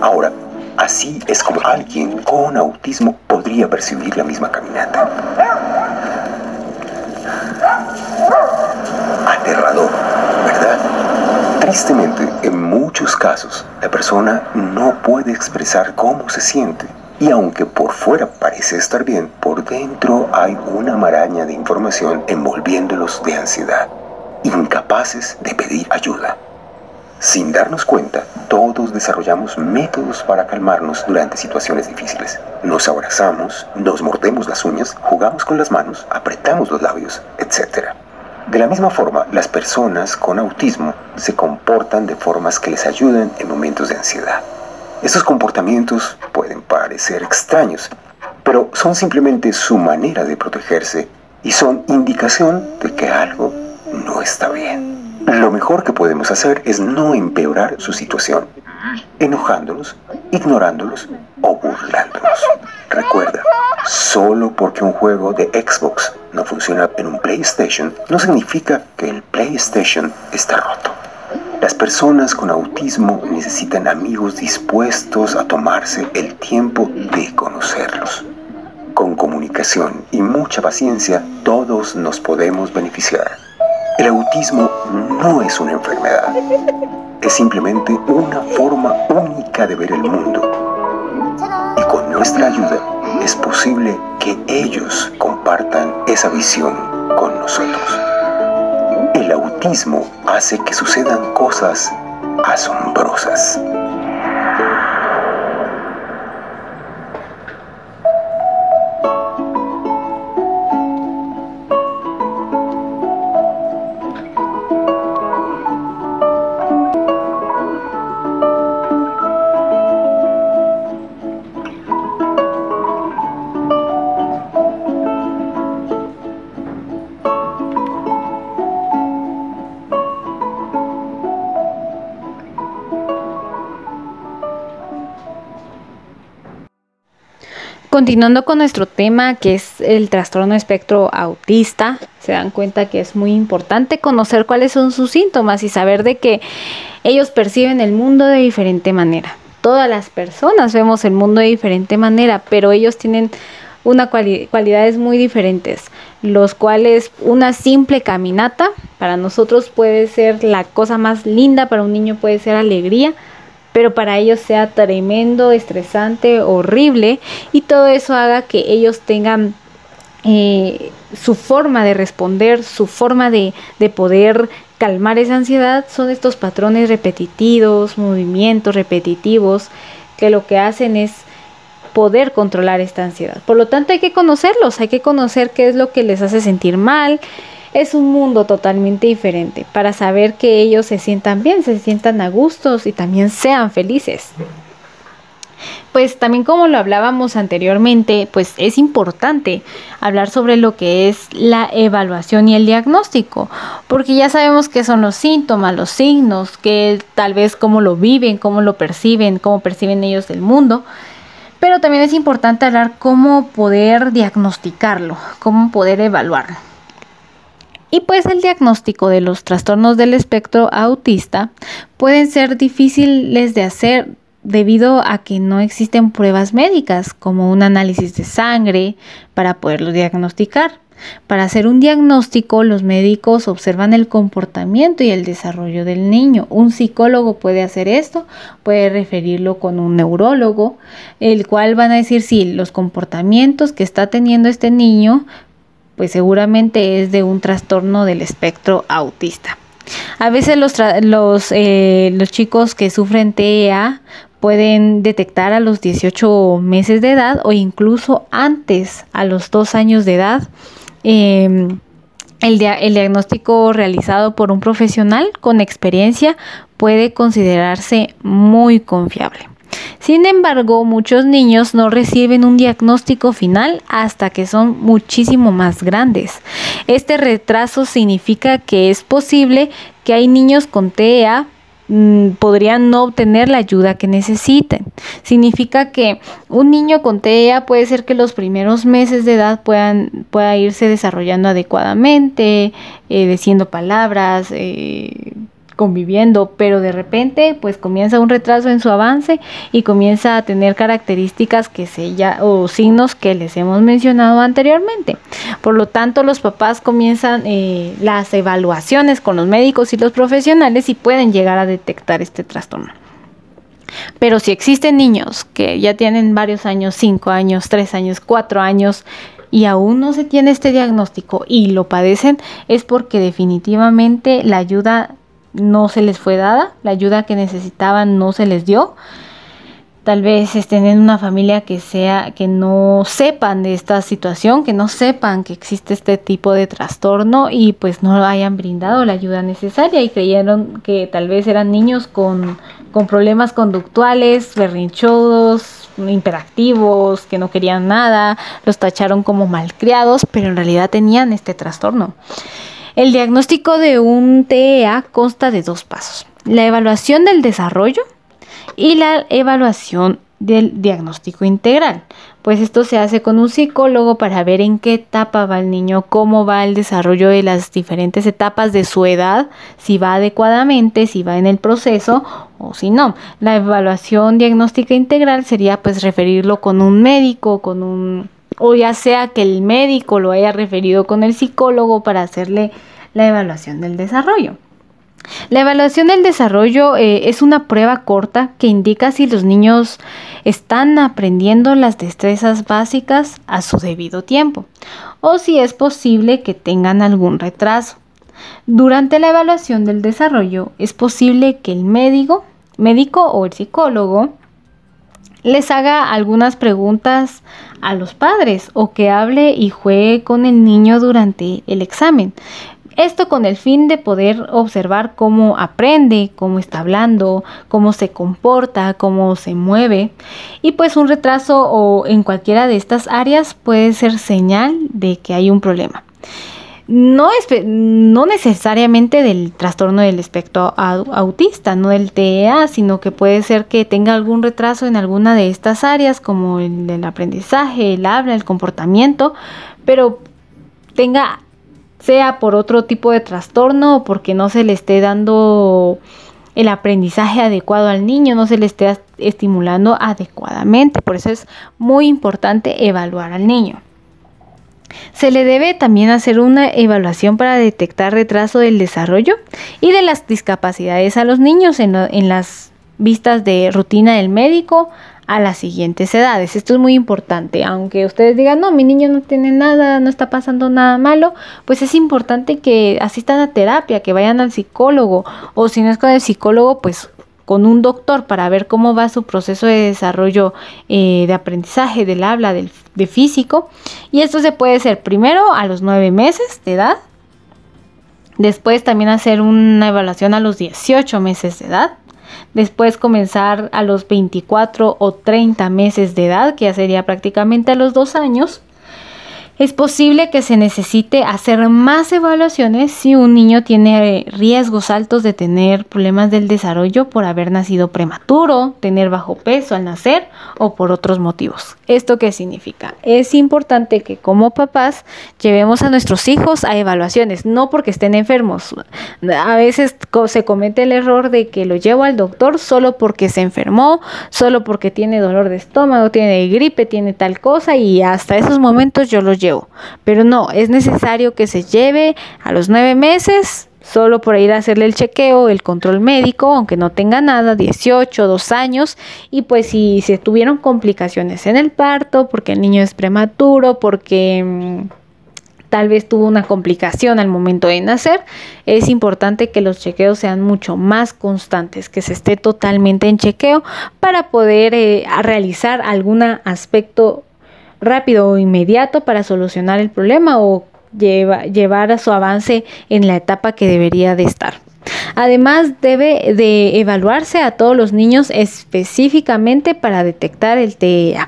Speaker 5: Ahora, así es como alguien con autismo podría percibir la misma caminata. aterrador. Tristemente, en muchos casos, la persona no puede expresar cómo se siente. Y aunque por fuera parece estar bien, por dentro hay una maraña de información envolviéndolos de ansiedad, incapaces de pedir ayuda. Sin darnos cuenta, todos desarrollamos métodos para calmarnos durante situaciones difíciles. Nos abrazamos, nos mordemos las uñas, jugamos con las manos, apretamos los labios, etc. De la misma forma, las personas con autismo se comportan de formas que les ayuden en momentos de ansiedad. Estos comportamientos pueden parecer extraños, pero son simplemente su manera de protegerse y son indicación de que algo no está bien. Lo mejor que podemos hacer es no empeorar su situación, enojándolos, ignorándolos o burlándolos. Recuerda, solo porque un juego de Xbox no funciona en un PlayStation no significa que el PlayStation está roto. Las personas con autismo necesitan amigos dispuestos a tomarse el tiempo de conocerlos. Con comunicación y mucha paciencia, todos nos podemos beneficiar. El autismo no es una enfermedad, es simplemente una forma única de ver el mundo. Y con nuestra ayuda es posible que ellos compartan esa visión con nosotros. El autismo hace que sucedan cosas asombrosas.
Speaker 4: Continuando con nuestro tema, que es el trastorno espectro autista, se dan cuenta que es muy importante conocer cuáles son sus síntomas y saber de que ellos perciben el mundo de diferente manera. Todas las personas vemos el mundo de diferente manera, pero ellos tienen una cualidades muy diferentes, los cuales una simple caminata para nosotros puede ser la cosa más linda, para un niño puede ser alegría, pero para ellos sea tremendo, estresante, horrible y todo eso haga que ellos tengan eh, su forma de responder, su forma de, de poder calmar esa ansiedad son estos patrones repetitivos, movimientos repetitivos, que lo que hacen es poder controlar esta ansiedad. Por lo tanto, hay que conocerlos, hay que conocer qué es lo que les hace sentir mal, es un mundo totalmente diferente para saber que ellos se sientan bien, se sientan a gustos y también sean felices. Pues también como lo hablábamos anteriormente, pues es importante hablar sobre lo que es la evaluación y el diagnóstico, porque ya sabemos qué son los síntomas, los signos, que tal vez cómo lo viven, cómo lo perciben, cómo perciben ellos el mundo. Pero también es importante hablar cómo poder diagnosticarlo, cómo poder evaluarlo. Y pues el diagnóstico de los trastornos del espectro autista pueden ser difíciles de hacer debido a que no existen pruebas médicas como un análisis de sangre para poderlo diagnosticar. Para hacer un diagnóstico, los médicos observan el comportamiento y el desarrollo del niño. Un psicólogo puede hacer esto, puede referirlo con un neurólogo, el cual van a decir si los comportamientos que está teniendo este niño, pues seguramente es de un trastorno del espectro autista. A veces los, los, eh, los chicos que sufren TEA pueden detectar a los 18 meses de edad o incluso antes, a los 2 años de edad. Em, el, el, diagnóstico realizado por un profesional con experiencia puede considerarse muy confiable. Sin embargo, muchos niños no reciben un diagnóstico final hasta que son muchísimo más grandes. Este retraso significa que es posible que hay niños con TEA Mm, podrían no obtener la ayuda que necesiten. Significa que un niño con TEA puede ser que los primeros meses de edad puedan pueda irse desarrollando adecuadamente, eh, diciendo palabras, eh, conviviendo, pero de repente pues comienza un retraso en su avance y comienza a tener características que se ya o signos que les hemos mencionado anteriormente. Por lo tanto, los papás comienzan eh, las evaluaciones con los médicos y los profesionales y pueden llegar a detectar este trastorno. Pero si existen niños que ya tienen varios años, 5 años, 3 años, 4 años, y aún no se tiene este diagnóstico y lo padecen, es porque definitivamente la ayuda no se les fue dada, la ayuda que necesitaban no se les dio. Tal vez estén en una familia que sea que no sepan de esta situación, que no sepan que existe este tipo de trastorno y pues no hayan brindado la ayuda necesaria y creyeron que tal vez eran niños con, con problemas conductuales, berrinchudos, imperactivos, que no querían nada, los tacharon como malcriados, pero en realidad tenían este trastorno. El diagnóstico de un TEA consta de dos pasos, la evaluación del desarrollo y la evaluación del diagnóstico integral. Pues esto se hace con un psicólogo para ver en qué etapa va el niño, cómo va el desarrollo de las diferentes etapas de su edad, si va adecuadamente, si va en el proceso o si no. La evaluación diagnóstica integral sería pues referirlo con un médico, con un o ya sea que el médico lo haya referido con el psicólogo para hacerle la evaluación del desarrollo. La evaluación del desarrollo eh, es una prueba corta que indica si los niños están aprendiendo las destrezas básicas a su debido tiempo o si es posible que tengan algún retraso. Durante la evaluación del desarrollo es posible que el médico, médico o el psicólogo les haga algunas preguntas a los padres o que hable y juegue con el niño durante el examen. Esto con el fin de poder observar cómo aprende, cómo está hablando, cómo se comporta, cómo se mueve. Y pues un retraso o en cualquiera de estas áreas puede ser señal de que hay un problema no, no necesariamente del trastorno del espectro autista, no del TEA, sino que puede ser que tenga algún retraso en alguna de estas áreas, como el del aprendizaje, el habla, el comportamiento, pero tenga, sea por otro tipo de trastorno o porque no se le esté dando el aprendizaje adecuado al niño, no se le esté estimulando adecuadamente. Por eso es muy importante evaluar al niño. Se le debe también hacer una evaluación para detectar retraso del desarrollo y de las discapacidades a los niños en, las vistas de rutina del médico a las siguientes edades. Esto es muy importante. Aunque ustedes digan, no, mi niño no tiene nada, no está pasando nada malo, pues es importante que asistan a terapia, que vayan al psicólogo o si no es con el psicólogo, pues con un doctor para ver cómo va su proceso de desarrollo eh, de aprendizaje del habla, del, de físico. Y esto se puede hacer primero a los nueve meses de edad. Después también hacer una evaluación a los 18 meses de edad. después comenzar a los 24 o 30 meses de edad, que ya sería prácticamente a los dos años, es posible que se necesite hacer más evaluaciones si un niño tiene riesgos altos de tener problemas del desarrollo por haber nacido prematuro, tener bajo peso al nacer o por otros motivos. ¿Esto qué significa? Es importante que como papás llevemos a nuestros hijos a evaluaciones, no porque estén enfermos. A veces se comete el error de que lo llevo al doctor solo porque se enfermó, solo porque tiene dolor de estómago, tiene gripe, tiene tal cosa y hasta esos momentos yo lo llevo pero no, es necesario que se lleve a los nueve meses solo por ir a hacerle el chequeo, el control médico, aunque no tenga nada, 18, 2 años, y pues si se tuvieron complicaciones en el parto, porque el niño es prematuro, porque mm, tal vez tuvo una complicación al momento de nacer, es importante que los chequeos sean mucho más constantes, que se esté totalmente en chequeo para poder eh, realizar algún aspecto rápido o inmediato para solucionar el problema o llevar a su avance en la etapa que debería de estar. Además, debe de evaluarse a todos los niños específicamente para detectar el TEA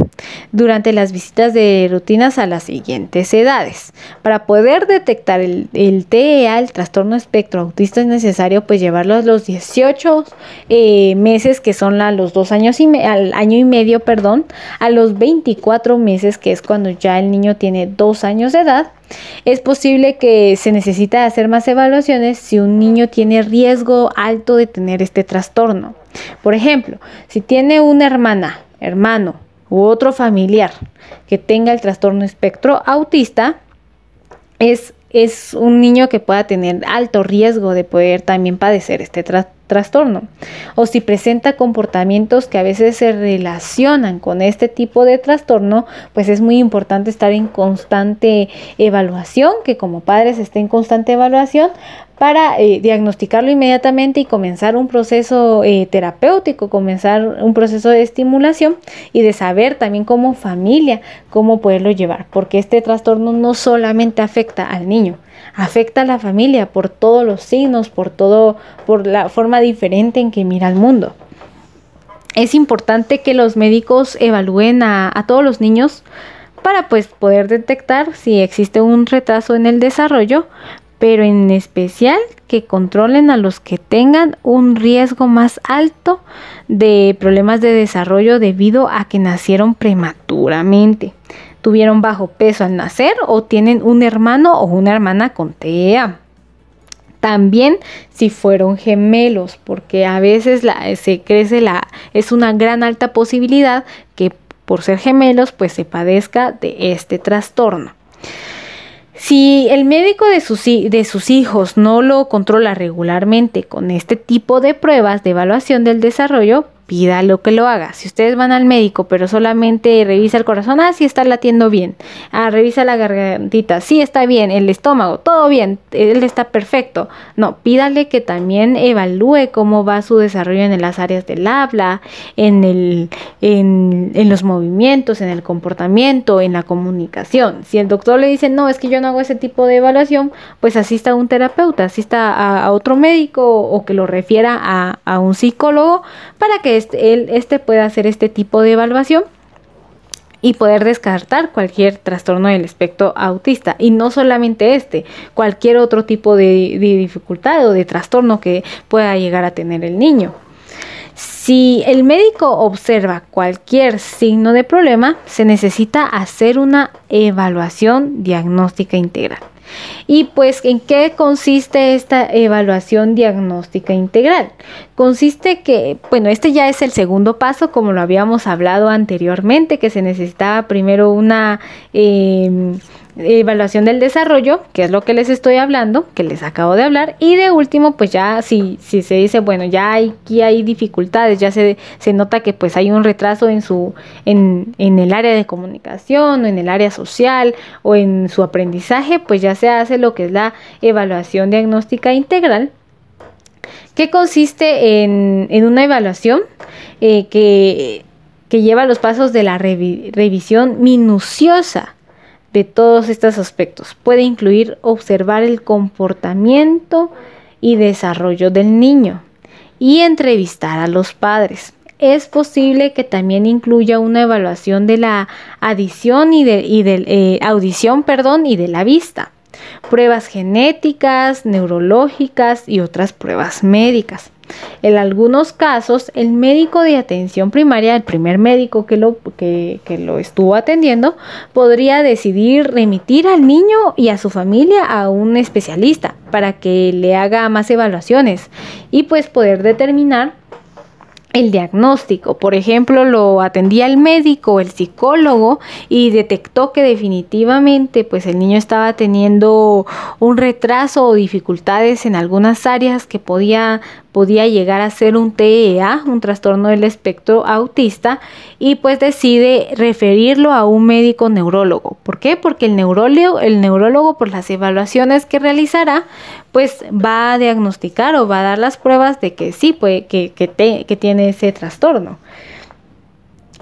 Speaker 4: durante las visitas de rutinas a las siguientes edades. Para poder detectar el, TEA, el trastorno espectro autista, es necesario pues llevarlo a los 18 eh, meses, que son a los dos años y al año y medio, perdón, a los 24 meses, que es cuando ya el niño tiene dos años de edad es posible que se necesite hacer más evaluaciones si un niño tiene riesgo alto de tener este trastorno. Por ejemplo, si tiene una hermana, hermano u otro familiar que tenga el trastorno espectro autista, es, es un niño que pueda tener alto riesgo de poder también padecer este trastorno trastorno o si presenta comportamientos que a veces se relacionan con este tipo de trastorno, pues es muy importante estar en constante evaluación, que como padres esté en constante evaluación para eh, diagnosticarlo inmediatamente y comenzar un proceso eh, terapéutico, comenzar un proceso de estimulación y de saber también como familia cómo poderlo llevar, porque este trastorno no solamente afecta al niño, afecta a la familia por todos los signos, por todo, por la forma diferente en que mira el mundo. Es importante que los médicos evalúen a, a todos los niños para pues poder detectar si existe un retraso en el desarrollo, pero en especial que controlen a los que tengan un riesgo más alto de problemas de desarrollo debido a que nacieron prematuramente tuvieron bajo peso al nacer o tienen un hermano o una hermana con TEA. También si fueron gemelos, porque a veces se crece la, es una gran alta posibilidad que por ser gemelos pues se padezca de este trastorno. Si el médico de sus, de sus, hijos no lo controla regularmente con este tipo de pruebas de evaluación del desarrollo, pida lo que lo haga. Si ustedes van al médico, pero solamente revisa el corazón, ah, sí está latiendo bien. Ah, revisa la gargantita, sí está bien. El estómago, todo bien, él está perfecto. No, pídale que también evalúe cómo va su desarrollo en las áreas del habla, en, el, en, en los movimientos, en el comportamiento, en la comunicación. Si el doctor le dice, no, es que yo no hago ese tipo de evaluación, pues asista a un terapeuta, asista a, a otro médico o que lo refiera a, a un psicólogo para que este, él, este puede hacer este tipo de evaluación y poder descartar cualquier trastorno del espectro autista. Y no solamente este, cualquier otro tipo de, de, dificultad o de trastorno que pueda llegar a tener el niño. Si el médico observa cualquier signo de problema, se necesita hacer una evaluación diagnóstica integral. Y pues, ¿en qué consiste esta evaluación diagnóstica integral? Consiste que, bueno, este ya es el segundo paso, como lo habíamos hablado anteriormente, que se necesitaba primero una... Eh, evaluación del desarrollo, que es lo que les estoy hablando, que les acabo de hablar, y de último, pues ya si, si se dice, bueno, ya aquí hay dificultades, ya se, se nota que pues hay un retraso en su, en, en el área de comunicación, o en el área social, o en su aprendizaje, pues ya se hace lo que es la evaluación diagnóstica integral, que consiste en, en una evaluación eh, que, que lleva los pasos de la revisión minuciosa de todos estos aspectos. Puede incluir observar el comportamiento y desarrollo del niño, y entrevistar a los padres. Es posible que también incluya una evaluación de la adición y de, eh, audición perdón, y de la vista, pruebas genéticas, neurológicas y otras pruebas médicas. En algunos casos, el médico de atención primaria, el primer médico que lo, que, lo estuvo atendiendo, podría decidir remitir al niño y a su familia a un especialista para que le haga más evaluaciones y pues poder determinar el diagnóstico. Por ejemplo, lo atendía el médico, el psicólogo y detectó que definitivamente pues el niño estaba teniendo un retraso o dificultades en algunas áreas que podía podía llegar a ser un TEA, un trastorno del espectro autista, y pues decide referirlo a un médico neurólogo. ¿Por qué? Porque el neurólogo, el neurólogo por las evaluaciones que realizará, pues va a diagnosticar o va a dar las pruebas de que sí, pues, que, que tiene ese trastorno.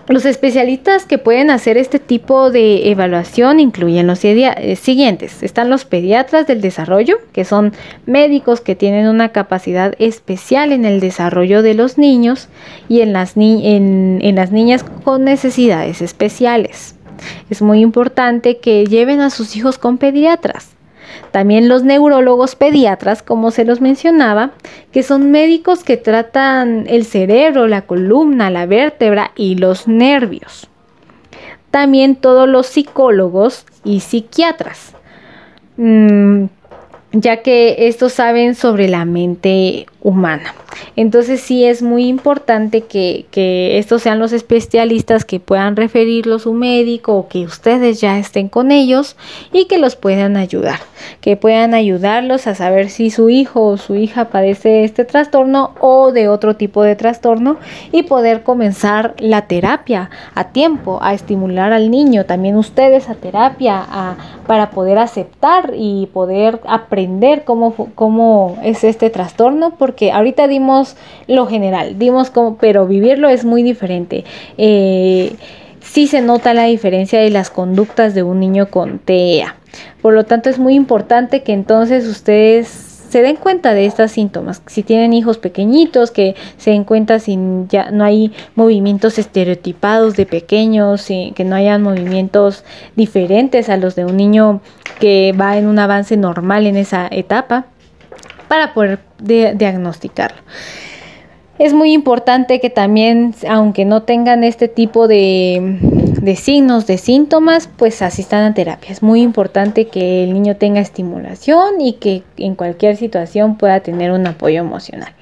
Speaker 4: Los especialistas que pueden hacer este tipo de evaluación incluyen los eh, siguientes. Están los pediatras del desarrollo, que son médicos que tienen una capacidad especial en el desarrollo de los niños y en las, en las niñas con necesidades especiales. Es muy importante que lleven a sus hijos con pediatras. También los neurólogos pediatras, como se los mencionaba, que son médicos que tratan el cerebro, la columna, la vértebra y los nervios. También todos los psicólogos y psiquiatras. Mm, ya que estos saben sobre la mente humana. Entonces sí es muy importante que, estos sean los especialistas que puedan referirlo a su médico o que ustedes ya estén con ellos y que los puedan ayudar, que puedan ayudarlos a saber si su hijo o su hija padece este trastorno o de otro tipo de trastorno y poder comenzar la terapia a tiempo, a estimular al niño, también ustedes a terapia para poder aceptar y poder aprender cómo, cómo es este trastorno porque ahorita dimos lo general, dimos como, pero vivirlo es muy diferente. Eh, sí se nota la diferencia de las conductas de un niño con TEA. Por lo tanto, es muy importante que entonces ustedes se den cuenta de estos síntomas. Si tienen hijos pequeñitos, que se den cuenta si ya no hay movimientos estereotipados de pequeños, que no hayan movimientos diferentes a los de un niño que va en un avance normal en esa etapa para poder diagnosticarlo. Es muy importante que también, aunque no tengan este tipo de, de, signos, de síntomas, pues asistan a terapia. Es muy importante que el niño tenga estimulación y que en cualquier situación pueda tener un apoyo emocional.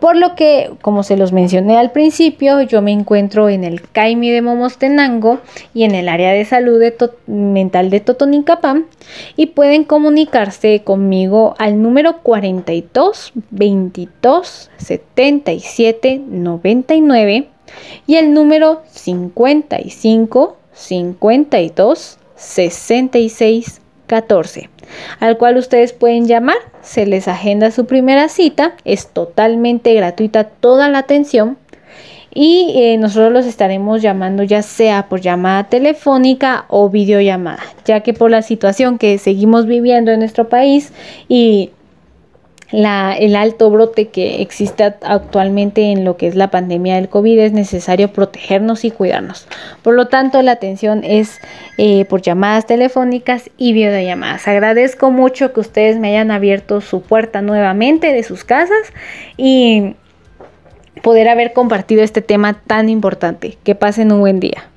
Speaker 4: Por lo que, como se los mencioné al principio, yo me encuentro en el CAIMI de Momostenango y en el área de salud mental de Totonicapán y pueden comunicarse conmigo al número 42 22 77 99 y el número 55 52 66 14 al cual ustedes pueden llamar, se les agenda su primera cita, es totalmente gratuita toda la atención y eh, nosotros los estaremos llamando ya sea por llamada telefónica o videollamada, ya que por la situación que seguimos viviendo en nuestro país y el alto brote que existe actualmente en lo que es la pandemia del COVID, es necesario protegernos y cuidarnos. Por lo tanto, la atención es eh, por llamadas telefónicas y videollamadas. Agradezco mucho que ustedes me hayan abierto su puerta nuevamente de sus casas y poder haber compartido este tema tan importante. Que pasen un buen día.